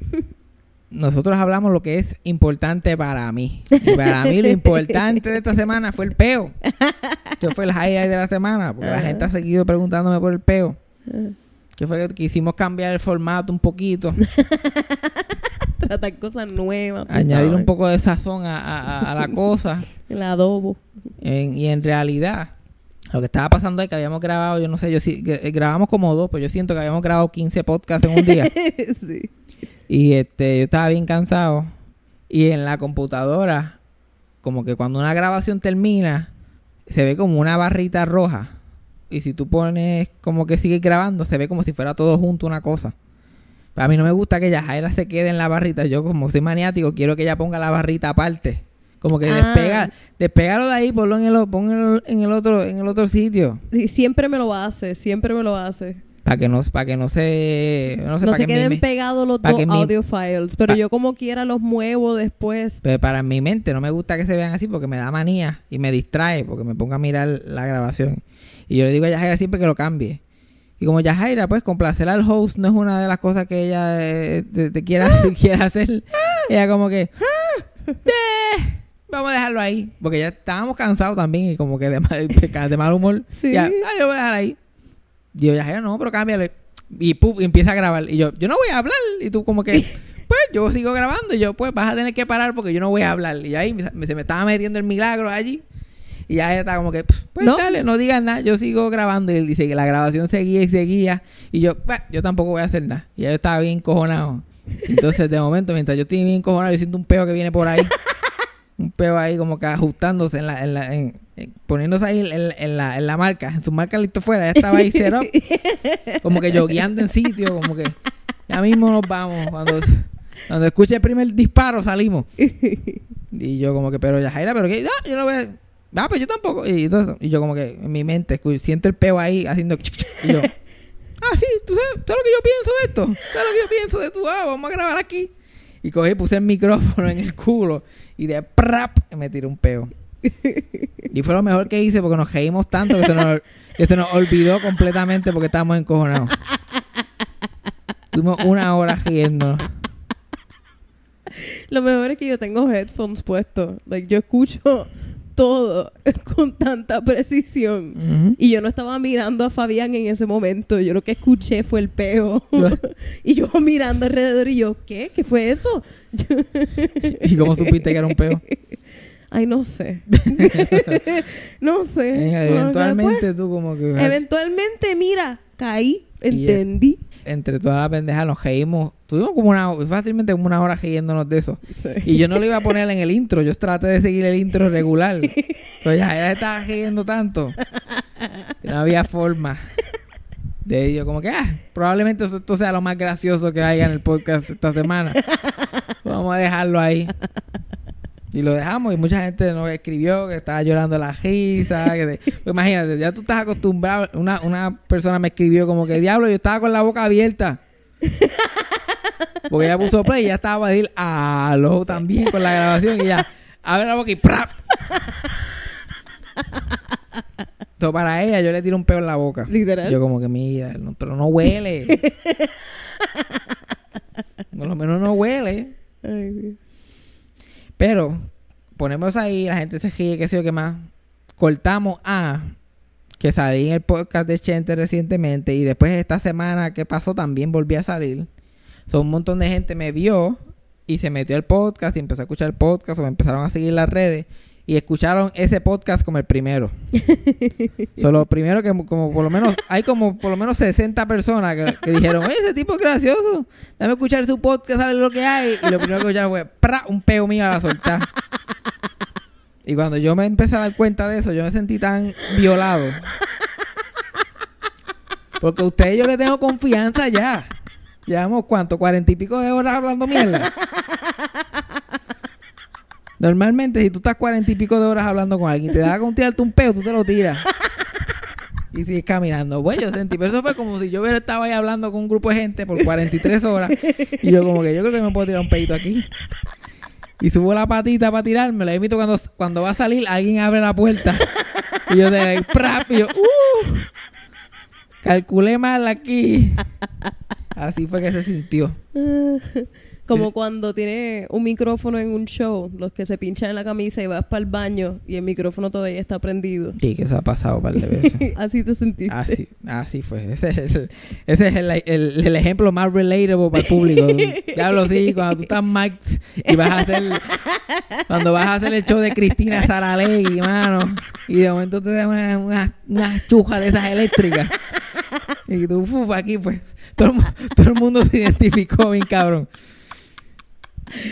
Nosotros hablamos lo que es importante para mí. Y para mí lo importante de esta semana fue el peo. Eso fue el highlight de la semana. Porque la gente ha seguido preguntándome por el peo. Ajá. Que fue que quisimos cambiar el formato un poquito. Tratar cosas nuevas. añadir sabes. un poco de sazón a, a- la cosa. El adobo. En- y en realidad, lo que estaba pasando es que habíamos grabado, yo no sé, yo sí, gra- grabamos como dos, pues yo siento que habíamos grabado 15 podcasts en un día. sí. y este, yo estaba bien cansado. Y en la computadora, como que cuando una grabación termina, se ve como una barrita roja. Y si tú pones como que sigue grabando, se ve como si fuera todo junto una cosa. A mí no me gusta que Yajaira se quede en la barrita. Yo como soy maniático, quiero que ella ponga la barrita aparte. Como que Ah. despega, despégalo de ahí, ponlo en el, ponlo en el otro, en el otro sitio. Sí, siempre me lo hace, siempre me lo hace. Para que no, para que no se, no sé, no se que queden pegados los dos audio files, pero yo como quiera los muevo después. Pero para mi mente no me gusta que se vean así porque me da manía y me distrae porque me pongo a mirar la grabación. Y yo le digo a Yajaira siempre que lo cambie. Y como Yajaira, pues complacer al host no es una de las cosas que ella eh, te, te quiera, quiera hacer. Ella como que... "Eh, vamos a dejarlo ahí. Porque ya estábamos cansados también y como que de mal, de mal humor. Sí. Ya, ah, yo voy a dejar ahí. Y yo, Yajaira, no, pero cámbiale. Y puf, y empieza a grabar. Y yo, yo no voy a hablar. Y tú como que... Pues yo sigo grabando y yo, pues vas a tener que parar porque yo no voy a hablar. Y ahí me- se me estaba metiendo el milagro allí. Y ya ella estaba como que, pues ¿No? dale, no digas nada, yo sigo grabando. Y él dice que la grabación seguía y seguía. Y yo, pues, yo tampoco voy a hacer nada. Y yo estaba bien cojonado. Entonces, de momento, mientras yo estoy bien cojonado, yo siento un peo que viene por ahí. un peo ahí como que ajustándose en la, en la, en- en- poniéndose ahí en, en la, en la marca, en su marca listo fuera. Ya estaba ahí up. como que yo guiando en sitio, como que ya mismo nos vamos. Cuando, cuando escuche el primer disparo, salimos. Y yo como que, pero Yajaira, pero que, no, yo no voy a... Ah, pues yo tampoco. Y, eso. y yo como que en mi mente siento el peo ahí haciendo... Y yo, ah, sí, tú sabes todo lo que yo pienso de esto. Todo lo que yo pienso de tu, ah, vamos a grabar aquí. Y cogí y puse el micrófono en el culo y de prap me tiré un peo. Y fue lo mejor que hice porque nos reímos tanto que se nos, que se nos olvidó completamente porque estábamos encojonados. Tuvimos una hora riendo. Lo mejor es que yo tengo headphones puestos. Like, yo escucho todo con tanta precisión. Y yo no estaba mirando a Fabián en ese momento. Yo lo que escuché fue el peo. Y yo mirando alrededor y yo, ¿qué? ¿Qué fue eso? ¿Y cómo supiste que era un peo? Ay, no sé. no sé. Eh, que, eventualmente tú como que... pues, eventualmente, mira, caí, entendí. Entre todas las pendejas nos reímos. Tuvimos como una... Fácilmente como una hora riéndonos de eso. Sí. Y yo no lo iba a poner en el intro. Yo traté de seguir el intro regular. Pero ya ella estaba riendo tanto. Que no había forma. De ello, como que, ah, probablemente esto sea lo más gracioso que haya en el podcast esta semana. Vamos a dejarlo ahí. Y lo dejamos y mucha gente nos escribió que estaba llorando la risa. Que de- pues imagínate, ya tú estás acostumbrado. Una, una persona me escribió como que, diablo, yo estaba con la boca abierta. Porque ella puso play y ya estaba a decir aló también con la grabación y ya abre la boca y ¡prap! So, para ella yo le tiro un peo en la boca. Literal. Yo como que mira, no- pero no huele. Por lo menos no huele. Ay, Dios. Pero ponemos ahí, la gente se ríe, qué sé yo qué más. Cortamos a que salí en el podcast de Chente recientemente y después esta semana que pasó también volví a salir. So, un montón de gente me vio y se metió al podcast y empezó a escuchar el podcast o me empezaron a seguir las redes y escucharon ese podcast como el primero. Solo primero que como por lo menos hay como por lo menos 60 personas que, que dijeron, "Oye, ese tipo es gracioso. Dame escuchar su podcast, a ver lo que hay." Y lo primero que escucharon fue ¡pra! un peo mío a la soltar. Y cuando yo me empecé a dar cuenta de eso, yo me sentí tan violado. Porque a ustedes yo le tengo confianza ya. Llevamos cuánto, cuarenta y pico de horas hablando mierda. Normalmente, si tú estás cuarenta y pico de horas hablando con alguien y te da con tirarte un peo, tú te lo tiras. Y sigues caminando. Bueno, yo sentí, pero eso fue como si yo hubiera estado ahí hablando con un grupo de gente por 43 horas. Y yo como que yo creo que me puedo tirar un pedito aquí. Y subo la patita para tirarme. La invito cuando, cuando va a salir, alguien abre la puerta. Y yo de ¡prap! Y yo, ¡uh! Calculé mal aquí. Así fue que se sintió. Como cuando tiene un micrófono en un show, los que se pinchan en la camisa y vas para el baño y el micrófono todavía está prendido. Sí, que eso ha pasado un par de veces. Así te sentiste. Así, así fue. Ese es el, ese es el, el- el ejemplo más relatable para el público. Ya lo sí, cuando tú estás mic'd y vas a hacer... Cuando vas a hacer el show de Cristina Saralegui, mano. Y de momento te dan una, una, una chuja de esas eléctricas. Y tú, uf, aquí pues... Todo el, todo el mundo se identificó bien cabrón.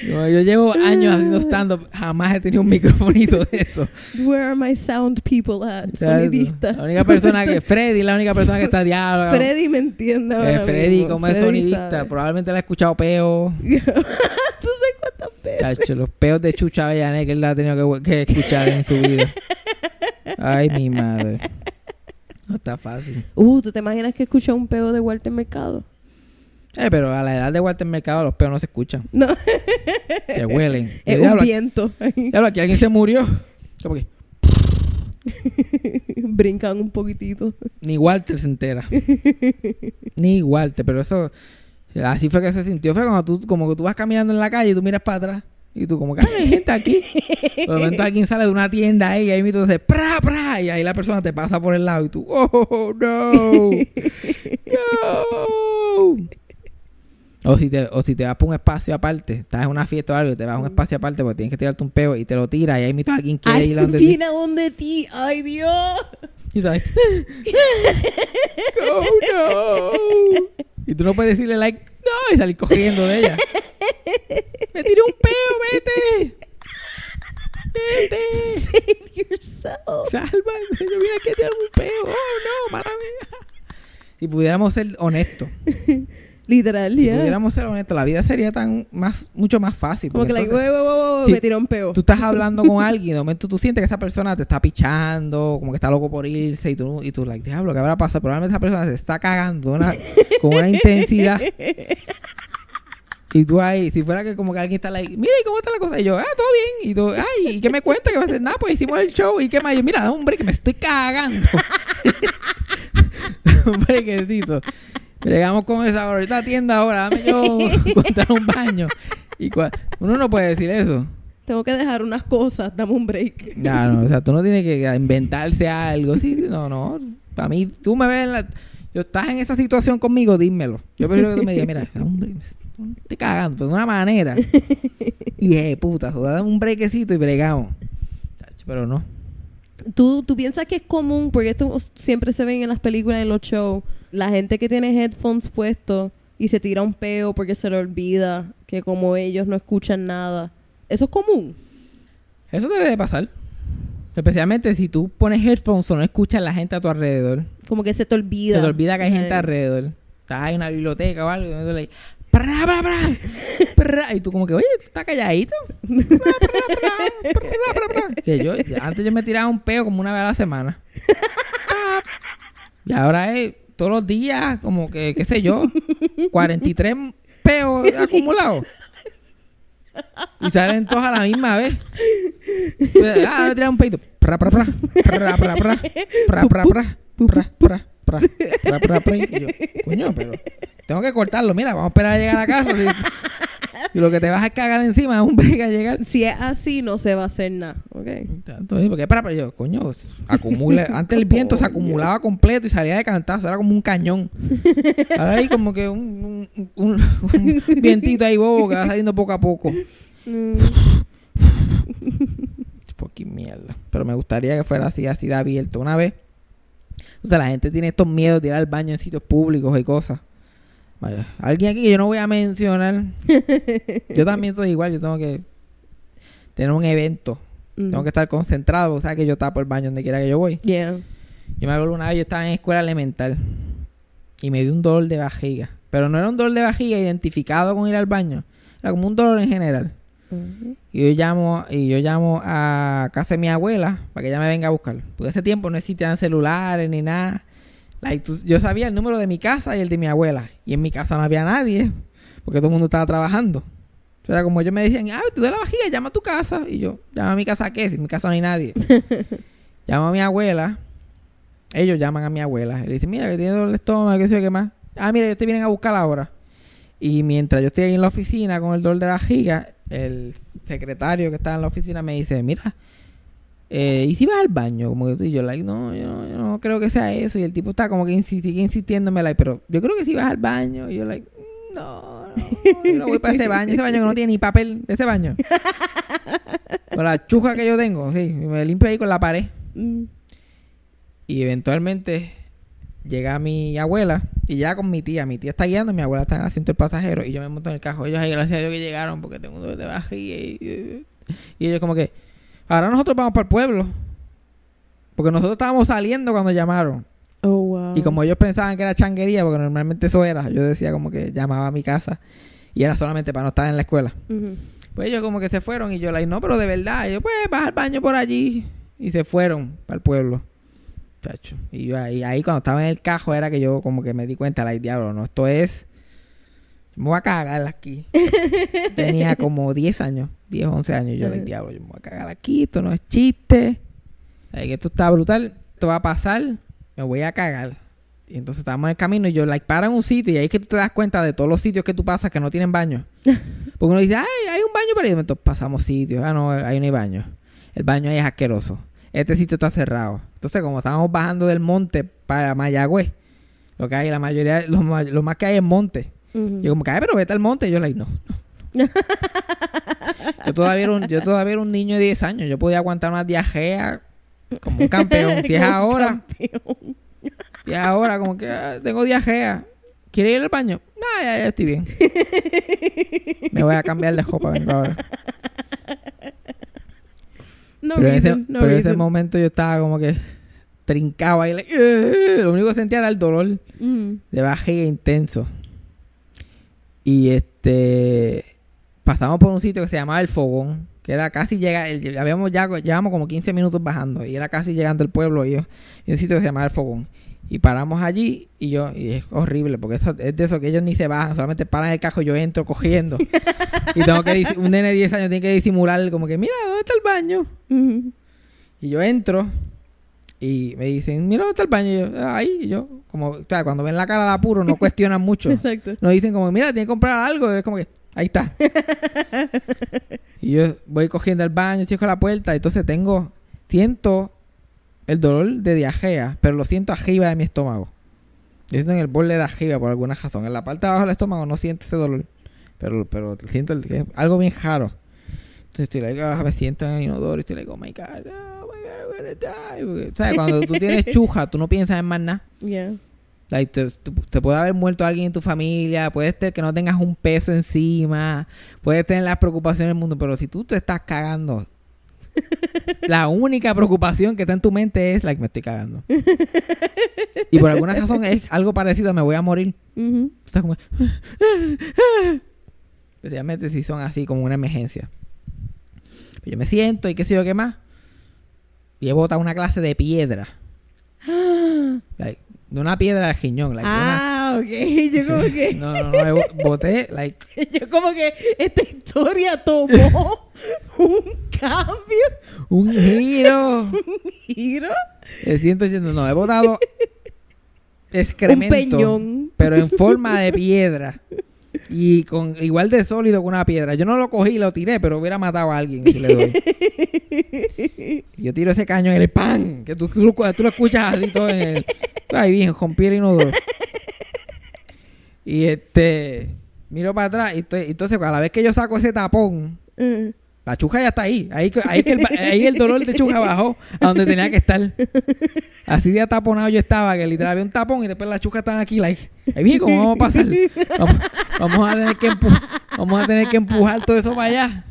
Yo, yo llevo años haciendo stand-up. Jamás he tenido un microfonito de eso. Where are my sound people at? Sonidista. La única persona que... Freddy la única persona que está diálogo. Freddy me entiende ahora Eh, Freddy, mismo. como es sonidista, sabe. probablemente la ha escuchado peo. ¿Tú sabes cuántas veces? Chacho, los peos de Chucha Avellané que él ha tenido que, que escuchar en su vida. Ay, mi madre. No está fácil. Uh, ¿tú te imaginas que escucha un peo de Walter Mercado? Eh, pero a la edad de Walter Mercado los peos no se escuchan. No, Se huelen. es un viento. diablo, aquí alguien se murió. Como que Brincan un poquitito. ni Walter se entera. ni Walter, pero eso... Así fue que se sintió. Fue cuando tú, como que tú vas caminando en la calle y tú miras para atrás. Y tú como que "Ah, hay gente aquí. De momento alguien sale de una tienda ahí y ahí mismo dice ¡Pra, pra! Y ahí la persona te pasa por el lado y tú ¡Oh, no! ¡No! O si, te, o si te vas por un espacio aparte, estás en una fiesta o algo y te vas a un espacio aparte porque tienes que tirarte un peo y te lo tiras y ahí mismo alguien quiere Ay, ir a donde ti. viene a donde ti. Ay, Dios. Y sale, ¡Oh, no! Y tú no puedes decirle like, no, y salir corriendo de ella. ¡Me tiré un peo, vete! ¡Vete! Save yourself. ¡Salva! Yo vine aquí a tirar un peo. ¡Oh, no! ¡Mala mía! Si pudiéramos ser honestos, Literal, si ya. pudiéramos ser honestos, la vida sería tan más, mucho más fácil. Como que, porque like, entonces- "Wey, wey, wey, wey", Sí. me tiró un peo. Tú estás hablando con alguien y de momento tú sientes que esa persona te está pichando, como que está loco por irse y tú, y tú like, diablo, ¿qué habrá pasado? Probablemente esa persona se está cagando una- con una intensidad. Y tú ahí, si fuera que como que alguien está like, mira, ¿y cómo está la cosa? Y yo, ah, todo bien. Y tú, ay, ¿y qué me cuenta? Que va a hacer nada, pues hicimos el show. ¿Y qué más? Y yo, mira, hombre, que me estoy cagando. hombre, quesito. Llegamos con esa hora. Esta tienda ahora, dame yo contar un baño. Y uno no puede decir eso. Tengo que dejar unas cosas, dame un break. Ya, no, o sea, tú no tienes que inventarse algo. Sí, no, no. Para mí, tú me ves en la... Yo estás en esa situación conmigo, dímelo. Yo prefiero que tú me digas, mira, hombre, me estoy cagando, pero de una manera. Y eh, puta, so, dame un brequecito y bregamos. Pero no. ¿Tú, tú piensas que es común, porque esto siempre se ven en las películas, en los shows, la gente que tiene headphones puestos y se tira un peo porque se le olvida que como ellos no escuchan nada. ¿Eso es común? Eso debe de pasar. Especialmente si tú pones headphones o no escuchas la gente a tu alrededor. Como que se te olvida. Se te olvida que hay gente alrededor. Estás en una biblioteca o algo y Y tú como que, oye, tú estás calladito. Que yo, antes yo me tiraba un peo como una vez a la semana. Y ahora es todos los días, como que, qué sé yo, 43 peos acumulados. Y salen todos a la misma vez. Ah, me tirar un peito. Pra, pra. Y yo, coño, pero tengo que cortarlo. Mira, vamos a esperar a llegar a casa. Y lo que te vas a cagar encima es un break a llegar. Si es así, no se va a hacer nada. Ok. Entonces, porque para, pero yo, coño, acumula. Antes el viento se acumulaba completo y salía de cantazo, era como un cañón. Ahora hay como que un, un, un- un vientito ahí bobo que va saliendo poco a poco. Mm, Fucking mierda. Pero me gustaría que fuera así, así de abierto. Una vez, o sea, la gente tiene estos miedos de ir al baño en sitios públicos y cosas. Vaya, alguien aquí que yo no voy a mencionar. yo también soy igual, yo tengo que tener un evento. Tengo que estar concentrado, o sea, que yo tapo el baño donde quiera que yo voy. Yeah. Yo me acuerdo una vez, yo estaba en escuela elemental y me dio un dolor de vejiga. Pero no era un dolor de vejiga identificado con ir al baño. Era como un dolor en general. Y yo llamo, y yo llamo a casa de mi abuela para que ella me venga a buscar. Porque ese tiempo no existían celulares ni nada. Like, tú- yo sabía el número de mi casa y el de mi abuela. Y en mi casa no había nadie. Porque todo el mundo estaba trabajando. Entonces era como ellos me decían, ah, te duele la vejiga, llama a tu casa. Y yo, llama a mi casa, ¿qué? Si en mi casa no hay nadie. llamo a mi abuela. Ellos llaman a mi abuela. Y le dicen, mira, que tiene dolor de estómago, qué sé yo, qué más. Ah, mira, ellos te vienen a buscar ahora. Y mientras yo estoy ahí en la oficina con el dolor de vejiga, el secretario que está en la oficina me dice, mira, eh, ¿y si vas al baño? Como que y yo, like, no, yo no, yo no creo que sea eso. Y el tipo está como que insi- sigue insistiéndome, like, pero yo creo que si vas al baño. Y yo, like, no, no, yo no voy para ese baño. Ese baño que no tiene ni papel, ese baño. Con la chuja que yo tengo, sí, me limpio ahí con la pared. Mm. Y eventualmente llega mi abuela y ya con mi tía. Mi tía está guiando, mi abuela está en el asiento del pasajero y yo me monto en el carro. Ellos, ay, gracias a Dios que llegaron porque tengo un dolor de y, y ellos como que, ahora nosotros vamos para el pueblo. Porque nosotros estábamos saliendo cuando llamaron. Oh, wow. Y como ellos pensaban que era changuería, porque normalmente eso era, yo decía como que llamaba a mi casa y era solamente para no estar en la escuela. Pues ellos como que se fueron y yo, like, no, pero de verdad. Y yo, pues, vas al baño por allí. Y se fueron para el pueblo. Chacho. Y yo ahí, ahí cuando estaba en el cajo era que yo como que me di cuenta, like, diablo, no, esto es... Me voy a cagar aquí. Tenía como 10 años, 10, 11 años. Yo, like, diablo, yo me voy a cagar aquí, esto no es chiste. Like, esto está brutal, esto va a pasar, me voy a cagar. Y entonces estábamos en el camino y yo, like, para en un sitio y ahí es que tú te das cuenta de todos los sitios que tú pasas que no tienen baño. Porque uno dice, ay, hay un baño para ahí. Entonces pasamos sitios, ah, no, ahí no hay baño. El baño ahí es asqueroso. Este sitio está cerrado. Entonces, como estábamos bajando del monte para Mayagüez, lo que hay, la mayoría, lo, más que hay es monte. Yo como que, ay, pero vete al monte. Y yo, like, no, no. yo, todavía era un, yo todavía era un niño de 10 años. Yo podía aguantar una diarrea como un campeón. Si es ahora, campeón. y ahora como que ah, tengo diarrea. ¿Quiere ir al baño? No, ya, ya estoy bien. Me voy a cambiar de ropa, vengo ahora. No pero en ese, reason, no pero en ese momento yo estaba como que trincado ahí. like, "Ugh". lo único que sentía era el dolor Mm. de bajiga intenso. Y este pasamos por un sitio que se llamaba El Fogón, que era casi llega, el- habíamos ya llevamos como 15 minutos bajando y era casi llegando al pueblo y, y un sitio que se llamaba El Fogón. Y paramos allí y yo, y es horrible porque eso, es de eso que ellos ni se bajan, solamente paran el cajo y yo entro cogiendo. y tengo que, un nene de 10 años tiene que disimular como que, mira, ¿dónde está el baño? Y yo entro y me dicen, mira, ¿dónde está el baño? Y yo, "Ah, ahí. Y yo, como, o sea, cuando ven la cara de apuro, no cuestionan mucho. Exacto. Nos dicen como, mira, tiene que comprar algo. Y es como que, ahí está. y yo voy cogiendo el baño, cierro la puerta. Entonces tengo, siento el dolor de diarrea, pero lo siento arriba de mi estómago. Yo siento en el borde de arriba por alguna razón. En la parte de abajo del estómago no siento ese dolor. Pero, pero siento el- que es algo bien raro. Entonces estoy like, ah, me siento en el inodoro y estoy like, oh my god, oh my god, I'm gonna die. Porque, ¿Sabes? Cuando tú tienes chuja, tú no piensas en más nada. Yeah. Like, te, te- te puede haber muerto alguien en tu familia, puede ser que no tengas un peso encima, puedes tener las preocupaciones del mundo, pero si tú te estás cagando, la única preocupación que está en tu mente es, like, me estoy cagando. Y por alguna razón es algo parecido a me voy a morir. Ujú. Estás como... Especialmente si son así, como una emergencia. Pues yo me siento y qué sé yo qué más. Y he botado una clase de piedra. Like, de una piedra de riñón. Like, ah, ok. Yo como que, No, no, no. bo- boté, like... yo como que esta historia tomó un cambio, Un giro un giro. de 180. No, he botado excremento. Un. Pero en forma de piedra. Y con igual de sólido que una piedra. Yo no lo cogí y lo tiré, pero hubiera matado a alguien si le doy. Yo tiro ese caño en el pan. Que tú, tú, lo- tú lo escuchas así todo en el. Ay, bien, rompí el inodoro. Y este. Miro para atrás y estoy, entonces a la vez que yo saco ese tapón, Uh, la chuja ya está ahí. Ahí, ahí, que el, ahí el dolor de chuja bajó a donde tenía que estar. Así de ataponado yo estaba, que literal había un tapón y después las chujas están aquí. Like, ahí bien, ¿cómo vamos a pasar? Vamos, vamos a tener que vamos a tener que empujar todo eso para allá.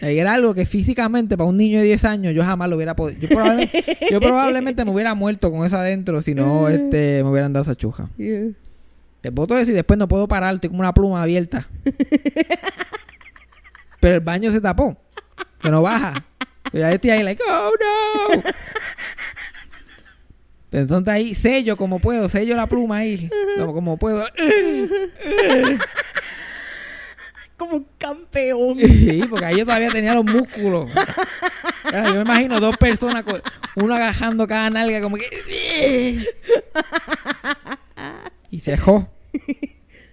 Era algo que físicamente para un niño de 10 años yo jamás lo hubiera podido. Yo probablemente, yo probablemente me hubiera muerto con eso adentro si no este, me hubieran dado esa chuja. yeah. Te boto eso y después no puedo parar, estoy como una pluma abierta. Pero el baño se tapó. Que no baja. Pero ya estoy ahí, like, oh no. Pero entonces ahí sello como puedo, sello la pluma ahí. Como, como puedo. Como un campeón. Sí, porque ahí yo todavía tenía los músculos. Yo me imagino dos personas, uno agajando cada nalga, como que. Y se dejó.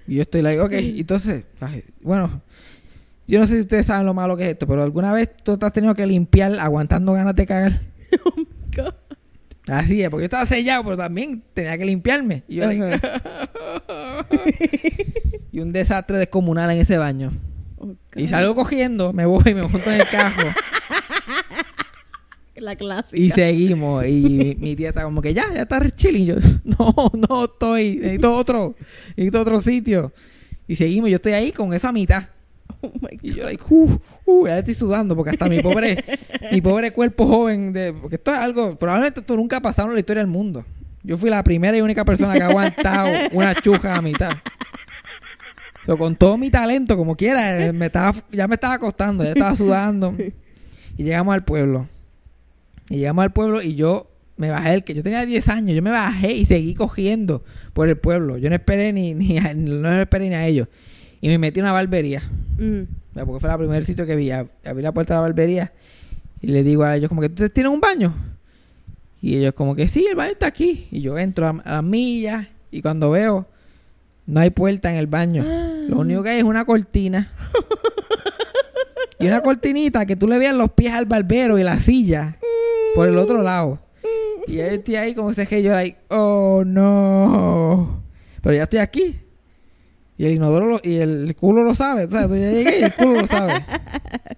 Y yo estoy like, ok, entonces, bueno, yo no sé si ustedes saben lo malo que es esto, pero alguna vez tú te has tenido que limpiar aguantando ganas de cagar. God. Así es, porque yo estaba sellado, pero también tenía que limpiarme. Y yo, like, y un desastre descomunal en ese baño. Oh. Y salgo cogiendo, me voy, me monto en el carro. La clásica. Y seguimos. Y mi, mi tía está como que ya, ya está chilling. Yo, no, no estoy. Necesito otro. Necesito otro sitio. Y seguimos. Yo estoy ahí con esa mitad. Oh my Y yo, like, uh, uh, ya estoy sudando porque hasta mi pobre, mi pobre cuerpo joven, de, porque esto es algo, probablemente esto nunca ha pasado en la historia del mundo. Yo fui la primera y única persona que ha aguantado una chuja a mitad. So, con todo mi talento, como quiera, eh, me estaba, ya me estaba acostando, ya estaba sudando. Y llegamos al pueblo. Y llegamos al pueblo y yo me bajé del que yo tenía 10 años, yo me bajé y seguí cogiendo por el pueblo. Yo no esperé ni, ni a, no esperé ni a ellos. Y me metí en una barbería. Mm. O Porque fue el primer sitio que vi. Ab- Abrí la puerta de la barbería y le digo a ellos como que ¿ustedes tienen un baño? Y ellos como que sí, el baño está aquí. Y yo entro a, a las millas y cuando veo no hay puerta en el baño. Lo único que hay es una cortina. y una cortinita que tú le veas los pies al barbero y la silla por el otro lado. Y yo estoy ahí como ese que yo like, oh no. Pero ya estoy aquí. Y el inodoro lo- y el culo lo sabe. ¿sabes? Tú ya llegué y el culo lo sabe.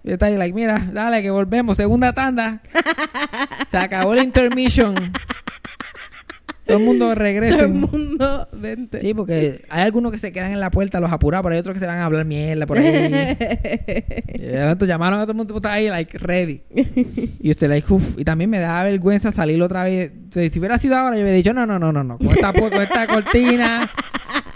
Y está ahí, like, mira, dale que volvemos. Segunda tanda. Se acabó el intermission. Todo el mundo regresa. Todo el mundo, vente. Sí, porque hay algunos que se quedan en la puerta, los apurados, pero hay otros que se van a hablar mierda por ahí. Momento llamaron a todo el mundo está ahí, like, ready. Y usted, like, uff. Y también me da vergüenza salir otra vez. O sea, si hubiera sido ahora, yo hubiera dicho, no, no, no, no, no. Con esta, con esta cortina,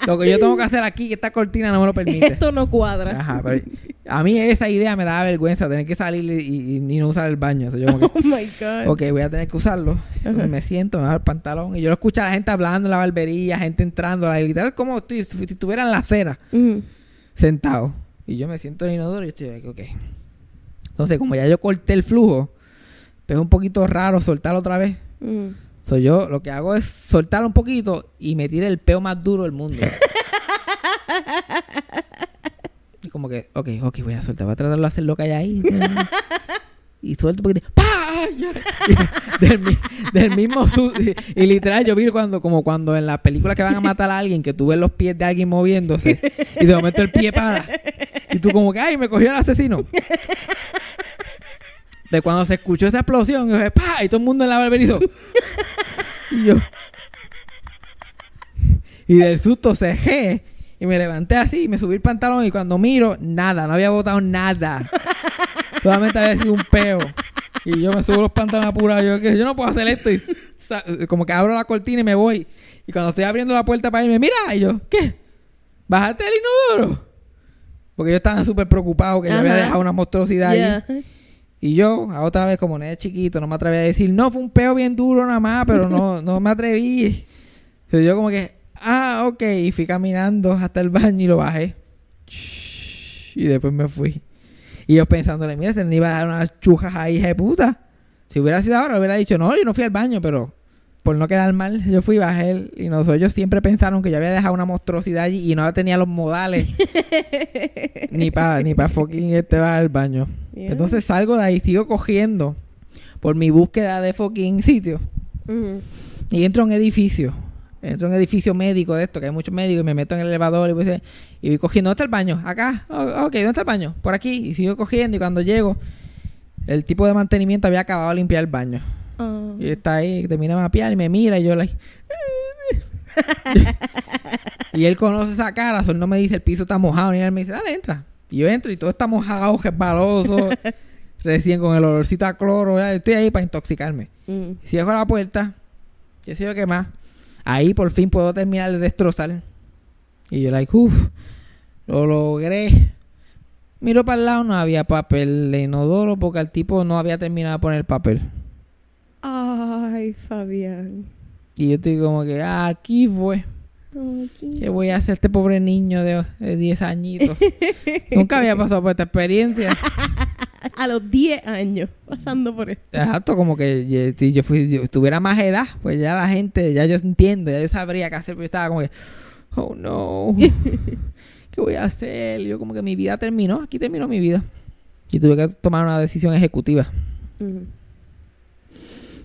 lo que yo tengo que hacer aquí, que esta cortina no me lo permite. Esto no cuadra. Ajá, pero a mí esa idea me da vergüenza, tener que salir y, y- y no usar el baño. O sea, yo como que, Oh my God. Ok, voy a tener que usarlo. Entonces me siento, me bajo el pantalón y yo lo escucho a la gente hablando en la barbería, gente entrando, la- literal como estoy- si estuviera en la acera, sentado. Y yo me siento en el inodoro y estoy ok. Entonces, como ya yo corté el flujo, pero es un poquito raro soltarlo otra vez. Mm. So, yo lo que hago es soltarlo un poquito y me tire el peo más duro del mundo. y como que, ok, ok, voy a soltar, voy a tratar de hacer lo que hay ahí. y suelto poquito. ¡Pah! Y del, mi- del mismo y, y literal yo vi cuando como cuando en la película que van a matar a alguien que tú ves los pies de alguien moviéndose y de momento el pie para y tú como que ay me cogió el asesino de cuando se escuchó esa explosión yo dije, ¡pah! y todo el mundo en la barbería hizo y yo. Y del susto cejé. Y me levanté así y me subí el pantalón. Y cuando miro, nada, no había botado nada. Solamente había sido un peo. Y yo me subo los pantalones apurados. Yo, que yo no puedo hacer esto. Y como que abro la cortina y me voy. Y cuando estoy abriendo la puerta para irme, mira. Y yo, ¿qué? ¿Bajaste el inodoro? Porque yo estaba súper preocupado que yo había dejado una monstruosidad ahí. Y yo, a otra vez, como nene chiquito, no me atreví a decir, no, fue un peo bien duro nada más, pero no, no me atreví. Entonces yo como que, ah, ok, y fui caminando hasta el baño y lo bajé. Y después me fui. Y yo pensándole, mira, se le iba a dar unas chujas ahí, hija de puta. Si hubiera sido ahora, hubiera dicho, no, yo no fui al baño, pero por no quedar mal, yo fui y bajé. Y nosotros ellos siempre pensaron que yo había dejado una monstruosidad allí y no tenía los modales ni para ni pa fucking este va al baño. Yeah. Entonces salgo de ahí, sigo cogiendo por mi búsqueda de fucking sitio. Y entro a un edificio. Entro a un edificio médico de esto, que hay muchos médicos, y me meto en el elevador y, voy, y voy cogiendo. ¿Dónde está el baño? Acá. Oh, ok, ¿dónde está el baño? Por aquí. Y sigo cogiendo. Y cuando llego, el tipo de mantenimiento había acabado de limpiar el baño. Ah. Y está ahí, termina de mapear y me mira y yo like... y él conoce esa cara, solo no me dice el piso está mojado, ni él me dice, dale, entra. Y yo entro y todo está mojado, resbaloso, recién con el olorcito a cloro, ya, estoy ahí para intoxicarme. Mm. Cierro la puerta, y sé yo qué más. Ahí por fin puedo terminar de destrozar. Y yo like, uff, lo logré. Miro para el lado, no había papel de inodoro porque el tipo no había terminado de poner papel. Ay, Fabián. Y yo estoy como que, ah, aquí fue. ¿Qué voy a hacer este pobre niño de, de 10 añitos? Nunca había pasado por esta experiencia. A los 10 años, pasando por esto. Exacto, como que si yo fui, yo tuviera más edad, pues ya la gente, ya yo entiendo, ya yo sabría qué hacer, pero yo estaba como que, oh no, ¿qué voy a hacer? Yo como que mi vida terminó, aquí terminó mi vida. Y tuve que tomar una decisión ejecutiva.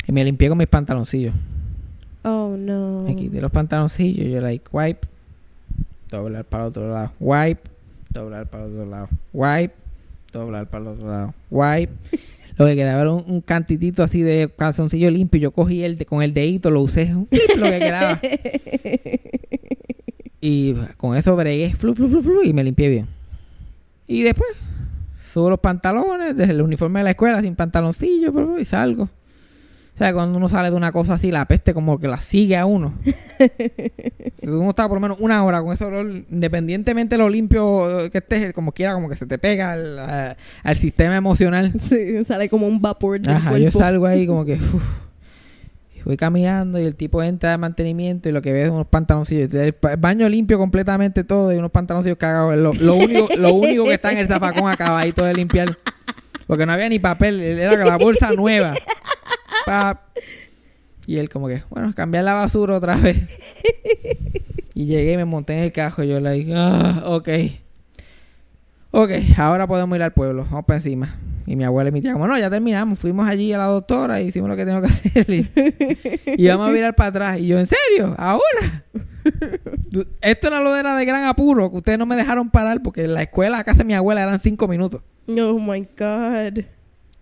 Y me limpié con mis pantaloncillos. Oh, no. Me quité los pantaloncillos, yo like wipe, doblar para el otro lado, wipe, doblar para el otro lado, wipe, doblar para el otro lado, wipe. Lo que quedaba era un, un cantitito así de calzoncillo limpio. Yo cogí el de- con el dedito, lo usé, un flip lo que quedaba. Y con eso bregué, flu, flu, flu, flu, y me limpié bien. Y después subo los pantalones, desde el uniforme de la escuela sin pantaloncillo, y salgo. O sea, cuando uno sale de una cosa así, la peste como que la sigue a uno. Si uno está por lo menos una hora con ese olor, independientemente de lo limpio que estés, como quiera, como que se te pega al, a- al sistema emocional. Sí, sale como un vapor del Ajá, cuerpo. yo salgo ahí como que uf, y voy caminando y el tipo entra de mantenimiento y lo que ve es unos pantaloncillos. El, pa- el baño limpio completamente todo y unos pantaloncillos cagados. Lo, lo único, lo único que está en el zafacón acabadito de limpiar. Porque no había ni papel, era la bolsa nueva. Pa- Y él como que, bueno, cambiar la basura otra vez. Y llegué y me monté en el cajo y yo le dije, ah, ok. Ok, ahora podemos ir al pueblo, vamos para encima. Y mi abuela y mi tía, como no, ya terminamos, fuimos allí a la doctora y hicimos lo que teníamos que hacer. Y, y vamos a virar para atrás. Y yo, ¿en serio? ¿Ahora? Esto no lo era de gran apuro, que ustedes no me dejaron parar porque la escuela a casa de mi abuela eran cinco minutos. Oh my God.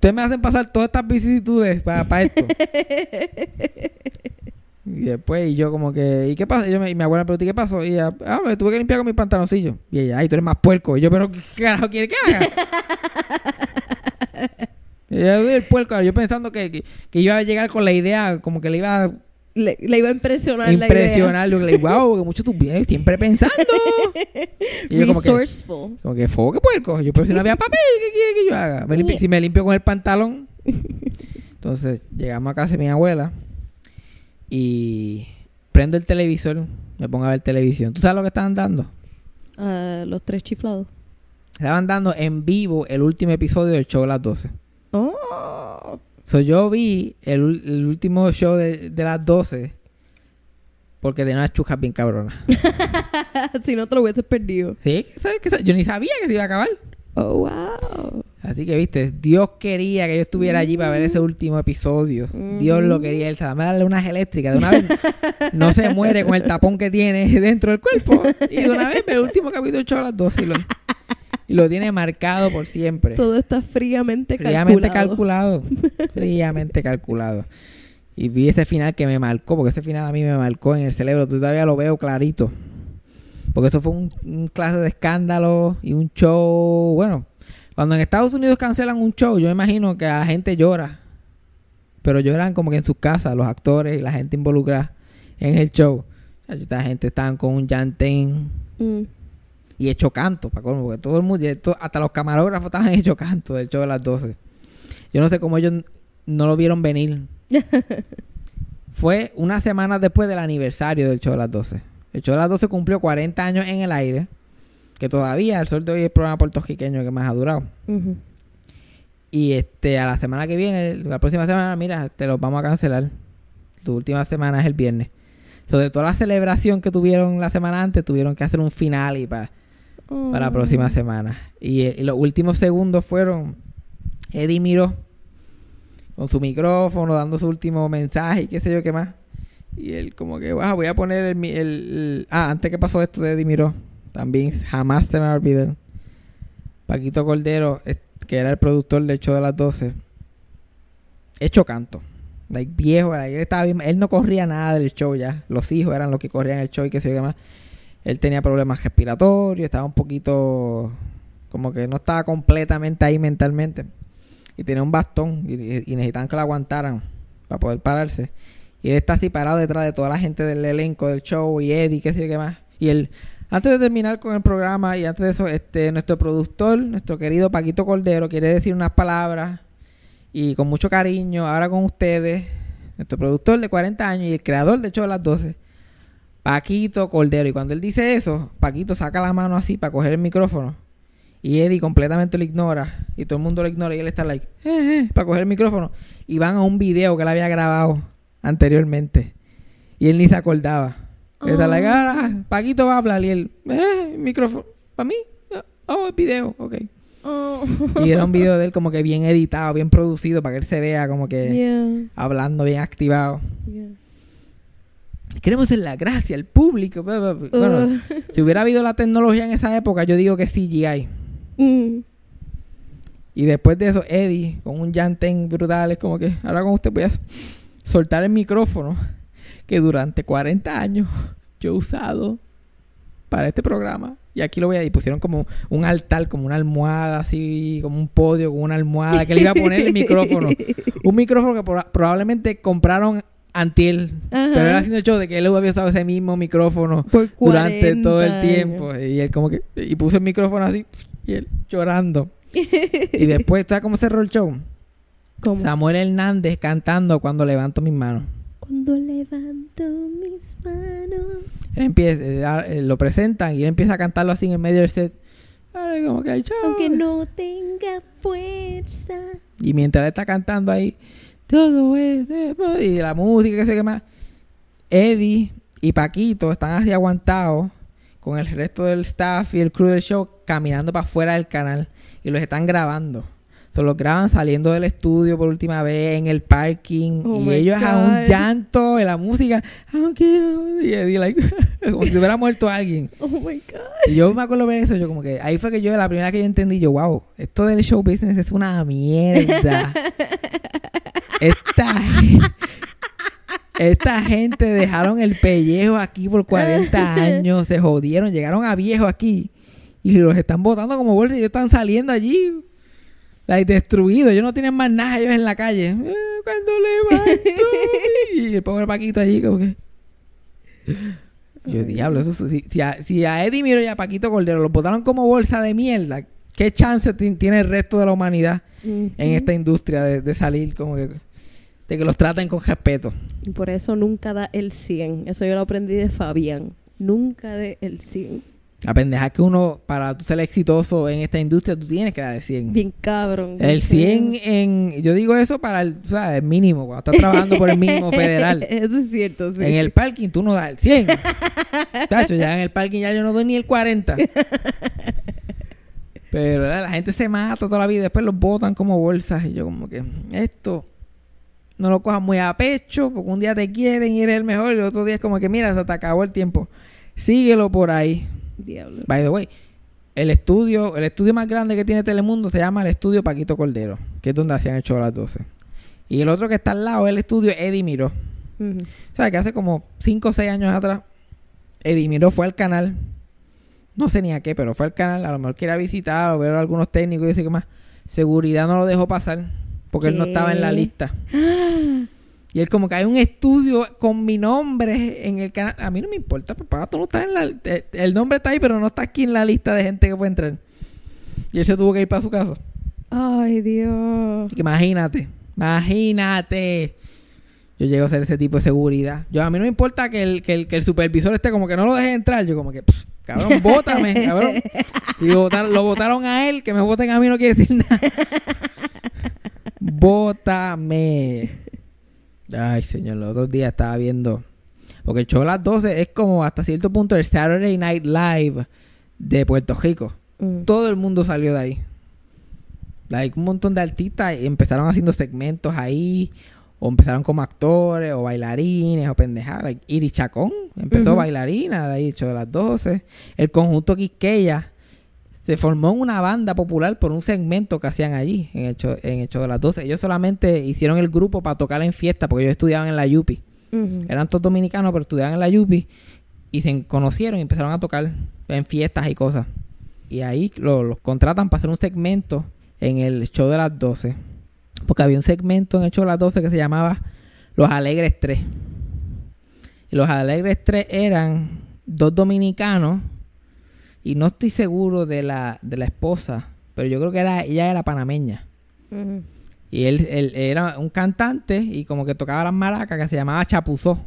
Ustedes me hacen pasar todas estas vicisitudes para esto. y después, y yo como que, ¿y qué pasa? Y, yo me- y mi abuela me preguntó, ¿y qué pasó? Y ella, ah, me tuve que limpiar con mis pantaloncillos. Y ella, ay, tú eres más puerco. Y yo, ¿pero qué carajo quiere que haga? y yo el puerco. Yo pensando que, que, que iba a llegar con la idea, como que le iba a Le, le iba a impresionar la idea. le digo, wow, que mucho tú vienes siempre pensando. y yo como que, Resourceful. como que foque puerco. Yo, pero si no había papel, ¿qué quiere que yo haga? Me limpi- si me limpio con el pantalón. Entonces, llegamos a casa de mi abuela y prendo el televisor, me pongo a ver televisión. ¿Tú sabes lo que estaban dando? Ah, los tres chiflados. Estaban dando en vivo el último episodio del show de las 12. Oh. So, yo vi el, el último show de, de las 12 porque tenía unas chujas bien cabronas. si no te lo hubieses perdido. ¿Sí? ¿Sabes? Yo ni sabía que se iba a acabar. Oh, wow. Así que, viste, Dios quería que yo estuviera allí para ver ese último episodio. Dios lo quería. Él sabe darle unas eléctricas. De una vez no se muere con el tapón que tiene dentro del cuerpo. Y de una vez ve el último capítulo echó a las 12 y lo, lo tiene marcado por siempre. Todo está fríamente, Fríamente calculado. calculado. Fríamente calculado. Y vi ese final que me marcó, porque ese final a mí me marcó en el cerebro. Todavía lo veo clarito. Porque eso fue un, un clase de escándalo y un show. Bueno, cuando en Estados Unidos cancelan un show, yo me imagino que la gente llora. Pero lloran como que en sus casas, los actores y la gente involucrada en el show. Esta gente estaban con un llantén Mm. Y hecho canto, para colmo, porque todo el mundo, hasta los camarógrafos estaban hecho canto del show de las 12. Yo no sé cómo ellos no lo vieron venir. Fue una semana después del aniversario del show de las 12. El show de las 12 cumplió 40 años en el aire, que todavía el sol de hoy es el programa puertorriqueño que más ha durado. Y este a la semana que viene, la próxima semana, mira, te los vamos a cancelar. Tu última semana es el viernes. Entonces, toda la celebración que tuvieron la semana antes, tuvieron que hacer un final y para para la próxima semana. Y, eh, y los últimos segundos fueron Eddie Miró con su micrófono dando su último mensaje y qué sé yo qué más. Y él como que, "Wow, voy a poner el, el- el- Ah, antes que pasó esto de Eddie Miró, también jamás se me olvidar. Paquito Cordero, que era el productor del show de las 12, hecho canto. Like, viejo, él, estaba bien- él no corría nada del show ya. Los hijos eran los que corrían el show y qué sé yo qué más. Él tenía problemas respiratorios, estaba un poquito como que no estaba completamente ahí mentalmente. Y tenía un bastón y, y necesitaban que lo aguantaran para poder pararse. Y él está así parado detrás de toda la gente del elenco del show y Eddie, qué sé yo qué más. Y él, antes de terminar con el programa y antes de eso, este, nuestro productor, nuestro querido Paquito Cordero, quiere decir unas palabras y con mucho cariño, ahora con ustedes, nuestro productor de 40 años y el creador de show de las 12. Paquito Cordero. Y cuando él dice eso, Paquito saca la mano así para coger el micrófono. Y Eddie completamente lo ignora. Y todo el mundo lo ignora. Y él está like, eh, eh, para coger el micrófono. Y van a un video que él había grabado anteriormente. Y él ni se acordaba. Él está like, ah, Paquito va a hablar. Y él, eh, micrófono, ¿para mí? Oh, el video, ok. Oh. Y era un video de él como que bien editado, bien producido, para que él se vea como que Yeah, hablando bien activado. yeah. Queremos dar la gracia al público. Bueno, Uh, si hubiera habido la tecnología en esa época, yo digo que CGI. mm. Y después de eso, Eddie, con un llantén brutal, es como que ahora con usted voy a soltar el micrófono que durante 40 años yo he usado para este programa. Y aquí lo voy a... Y pusieron como un altar, como una almohada, así, como un podio, con una almohada, que le iba a poner el micrófono. Un micrófono que proba- probablemente compraron antiel. Ajá. Pero él haciendo el show de que él había usado ese mismo micrófono durante 40 todo el años. tiempo. Y él como que... Y puso el micrófono así y él llorando. y después, ¿sabes cómo cerró el show? ¿Cómo? Samuel Hernández cantando cuando levanto mis manos. Cuando levanto mis manos. Él empieza, eh, eh, lo presentan y él empieza a cantarlo así en el medio del set. Ay, como que. Aunque no tenga fuerza. Y mientras él está cantando ahí, todo es de- y la música, que sé qué más. Eddie y Paquito están así aguantados con el resto del staff y el crew del show caminando para afuera del canal y los están grabando. Se los graban saliendo del estudio por última vez en el parking Oh y ellos a un God. llanto en la música. Y Eddie, like, como si hubiera muerto alguien. Oh my God. Y yo me acuerdo ver eso, yo como que ahí fue que yo, la primera que yo entendí, yo, wow, esto del show business es una mierda. esta, esta gente dejaron el pellejo aquí por 40 años, se jodieron, llegaron a viejo aquí y los están botando como bolsa y ellos están saliendo allí. Like, destruidos, ellos no tienen más nada ellos en la calle. Eh, cuando levanto mi-". Y el pobre Paquito allí como que... Yo, diablo, eso, si, si a, si a Eddie Miro y a Paquito Cordero los botaron como bolsa de mierda, ¿qué chance ti- tiene el resto de la humanidad en esta industria de, de salir como que... De que los traten con respeto. Y por eso nunca da el 100. Eso yo lo aprendí de Fabián. Nunca de el 100. La pendeja que uno, para tú ser exitoso en esta industria, tú tienes que dar el 100. Bien cabrón. El 100 en... Yo digo eso para el, o sea, el mínimo, cuando estás trabajando por el mínimo federal. Eso es cierto, sí. En el parking tú no das el 100. Tacho, ya en el parking ya yo no doy ni el 40. Pero ¿verdad? la gente se mata toda la vida después los botan como bolsas. Y yo como que esto no lo cojas muy a pecho porque un día te quieren y eres el mejor y el otro día es como que mira, se te acabó el tiempo. Síguelo por ahí. Diablo. By the way, el estudio, el estudio más grande que tiene Telemundo se llama el estudio Paquito Cordero, que es donde hacían el show a las 12. Y el otro que está al lado es el estudio Eddie Miró. O sea, que hace como 5 o 6 años atrás, Eddie Miró fue al canal. No sé ni a qué, pero fue al canal. A lo mejor quería visitar o ver a algunos técnicos y decir que más. Seguridad no lo dejó pasar porque él no estaba en la lista. Y él como que hay un estudio con mi nombre en el canal. A mí no me importa, papá, tú no estás en la... eh, El nombre está ahí, pero no está aquí en la lista de gente que puede entrar. Y él se tuvo que ir para su casa. Ay, Dios. Imagínate, imagínate. Yo llego a ser ese tipo de seguridad. Yo a mí no me importa que el, que el, que el supervisor esté como que no lo deje entrar. Yo como que, "Pff, cabrón, bótame, cabrón. Y votaron, lo votaron a él, que me voten a mí no quiere decir nada. Bótame. Ay, señor, los otros días estaba viendo. Porque el show a las 12 es como hasta cierto punto el Saturday Night Live de Puerto Rico Mm. todo el mundo salió de ahí. Like, un montón de artistas empezaron haciendo segmentos ahí, o empezaron como actores, o bailarines, o pendejadas. Like, Iris Chacón empezó bailarina, de ahí hecho de las 12. El conjunto Quisqueya se formó en una banda popular por un segmento que hacían allí, en el show, en el show de las 12. Ellos solamente hicieron el grupo para tocar en fiesta, porque ellos estudiaban en la Yupi. Eran todos dominicanos, pero estudiaban en la Yupi. Y se conocieron y empezaron a tocar en fiestas y cosas. Y ahí lo- los contratan para hacer un segmento en el show de las 12. Porque había un segmento en el show de las 12 que se llamaba Los Alegres 3. Y los Alegres 3 eran dos dominicanos. Y no estoy seguro de la, de la esposa. Pero yo creo que era, ella era panameña. Y él, él era un cantante y como que tocaba las maracas que se llamaba Chapuzó.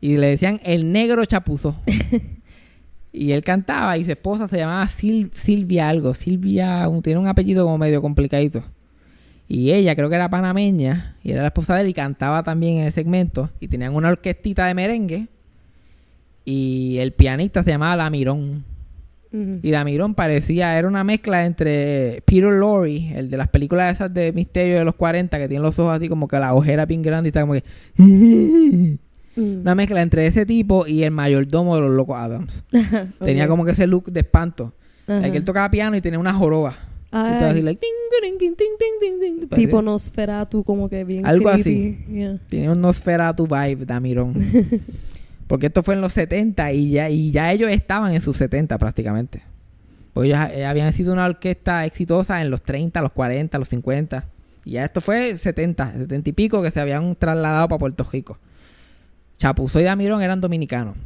Y le decían el negro Chapuzó. y él cantaba y su esposa se llamaba Sil- Silvia algo. Silvia un- tiene un apellido como medio complicadito. Y ella creo que era panameña y era la esposa de él y cantaba también en el segmento. Y tenían una orquestita de merengue. Y el pianista se llamaba Y Damirón parecía, era una mezcla entre Peter Lorre, el de las películas esas de misterio de los 40, que tiene los ojos así como que la ojera bien grande y está como que... Mm. Una mezcla entre ese tipo y el mayordomo de los Locos Adams. Tenía como que ese look de espanto. Ajá. Like, él tocaba piano y tenía una joroba. Y Ay, estaba así, like, ting, ting, ting, tipo Nosferatu, como que bien Algo creepy. Yeah. Tenía un Nosferatu vibe, Damirón. Porque esto fue en los 70 y ya, y ya ellos estaban en sus 70 prácticamente. Porque ellos eh, habían sido una orquesta exitosa en los 30, los 40, los 50. Y ya esto fue 70, 70 y pico que se habían trasladado para Puerto Rico. Chapuzó y Damirón eran dominicanos.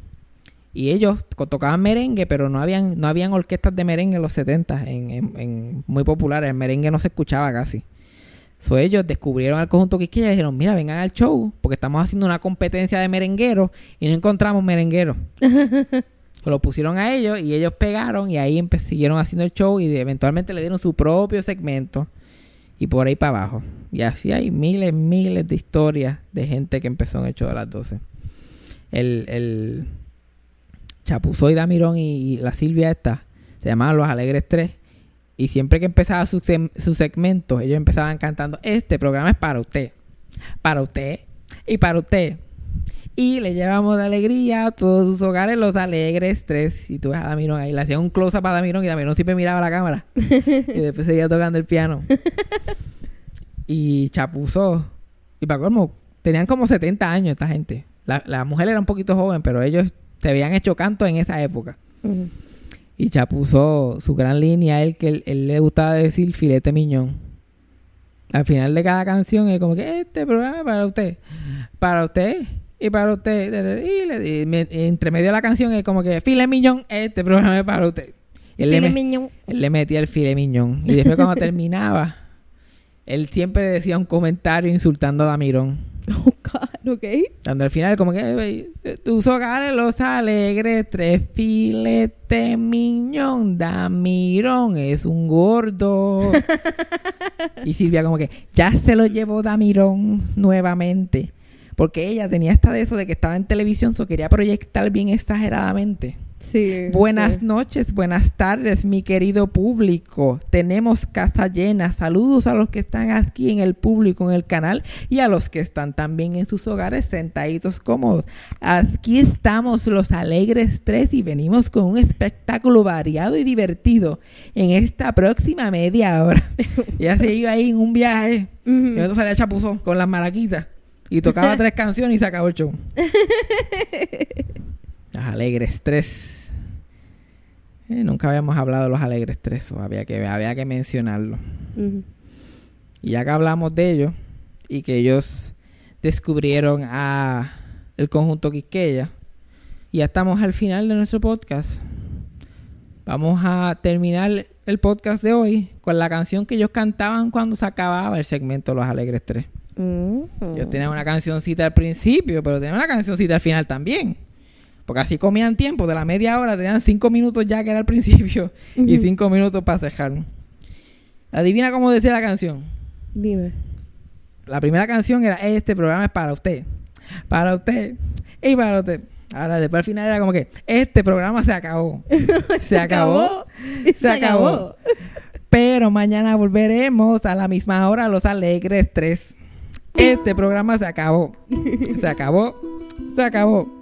Y ellos tocaban merengue, pero no habían, no habían orquestas de merengue en los 70, en, en- en- muy populares. El merengue no se escuchaba casi. So, ellos descubrieron al conjunto Quisqueya y dijeron, mira, vengan al show, porque estamos haciendo una competencia de merengueros y no encontramos merengueros. lo pusieron a ellos y ellos pegaron y ahí siguieron haciendo el show y eventualmente le dieron su propio segmento y por ahí para abajo. Y así hay miles, miles de historias de gente que empezó en el show de las 12. El, el Chapuzó y Damirón y, y la Silvia esta se llamaban Los Alegres 3 y siempre que empezaba su, sem- su segmento ellos empezaban cantando este programa es para usted, para usted y para usted. Y le llevamos de alegría a todos sus hogares los alegres tres. Y tú ves a Damirón ahí, le hacían un close-up a Damirón y Damirón siempre miraba la cámara. y después seguía tocando el piano. y chapuzó. Y para colmo, tenían como 70 años esta gente. La, mujer era un poquito joven, pero ellos se habían hecho canto en esa época. Y chapuzó su gran línea, él que él, él le gustaba decir filete miñón. Al final de cada canción es como que este programa es para usted, para usted y para usted. Y, le- y me- entre medio de la canción es como que filete miñón, este programa es para usted. Y él, le, mignon. él le metía el filete miñón. Y después cuando terminaba, él siempre decía un comentario insultando a Damirón. Oh, God, ok. Cuando al final como que tus hogares los alegres, tres filete miñón, Damirón es un gordo. y Silvia como que ya se lo llevó Damirón nuevamente. Porque ella tenía esta de eso de que estaba en televisión, so quería proyectar bien exageradamente. Sí. Buenas sí. noches, buenas tardes, mi querido público. Tenemos casa llena. Saludos a los que están aquí en el público, en el canal, y a los que están también en sus hogares sentaditos cómodos. Aquí estamos los alegres tres y venimos con un espectáculo variado y divertido en esta próxima media hora. Ella se iba ahí en un viaje. Y Ujú. entonces salía chapuzón con las maraquitas. Y tocaba tres canciones y se acabó el show. Las Alegres 3. Eh, nunca habíamos hablado de los Alegres 3. o había, que, había que mencionarlo. Y ya que hablamos de ellos y que ellos descubrieron a el conjunto Quisqueya, y ya estamos al final de nuestro podcast. Vamos a terminar el podcast de hoy con la canción que ellos cantaban cuando se acababa el segmento Los Alegres 3. Mm. Ellos tenían una cancioncita al principio, pero tenían una cancioncita al final también. Porque así comían tiempo, de la media hora tenían cinco minutos ya que era al principio y cinco minutos para cejar. Adivina cómo decía la canción. Dime. La primera canción era este programa es para usted, para usted y para usted. Ahora después al final era como que este programa se acabó. Se, acabó. Se acabó. Pero mañana volveremos a la misma hora los alegres 3. Este programa se acabó. Se acabó. Se acabó.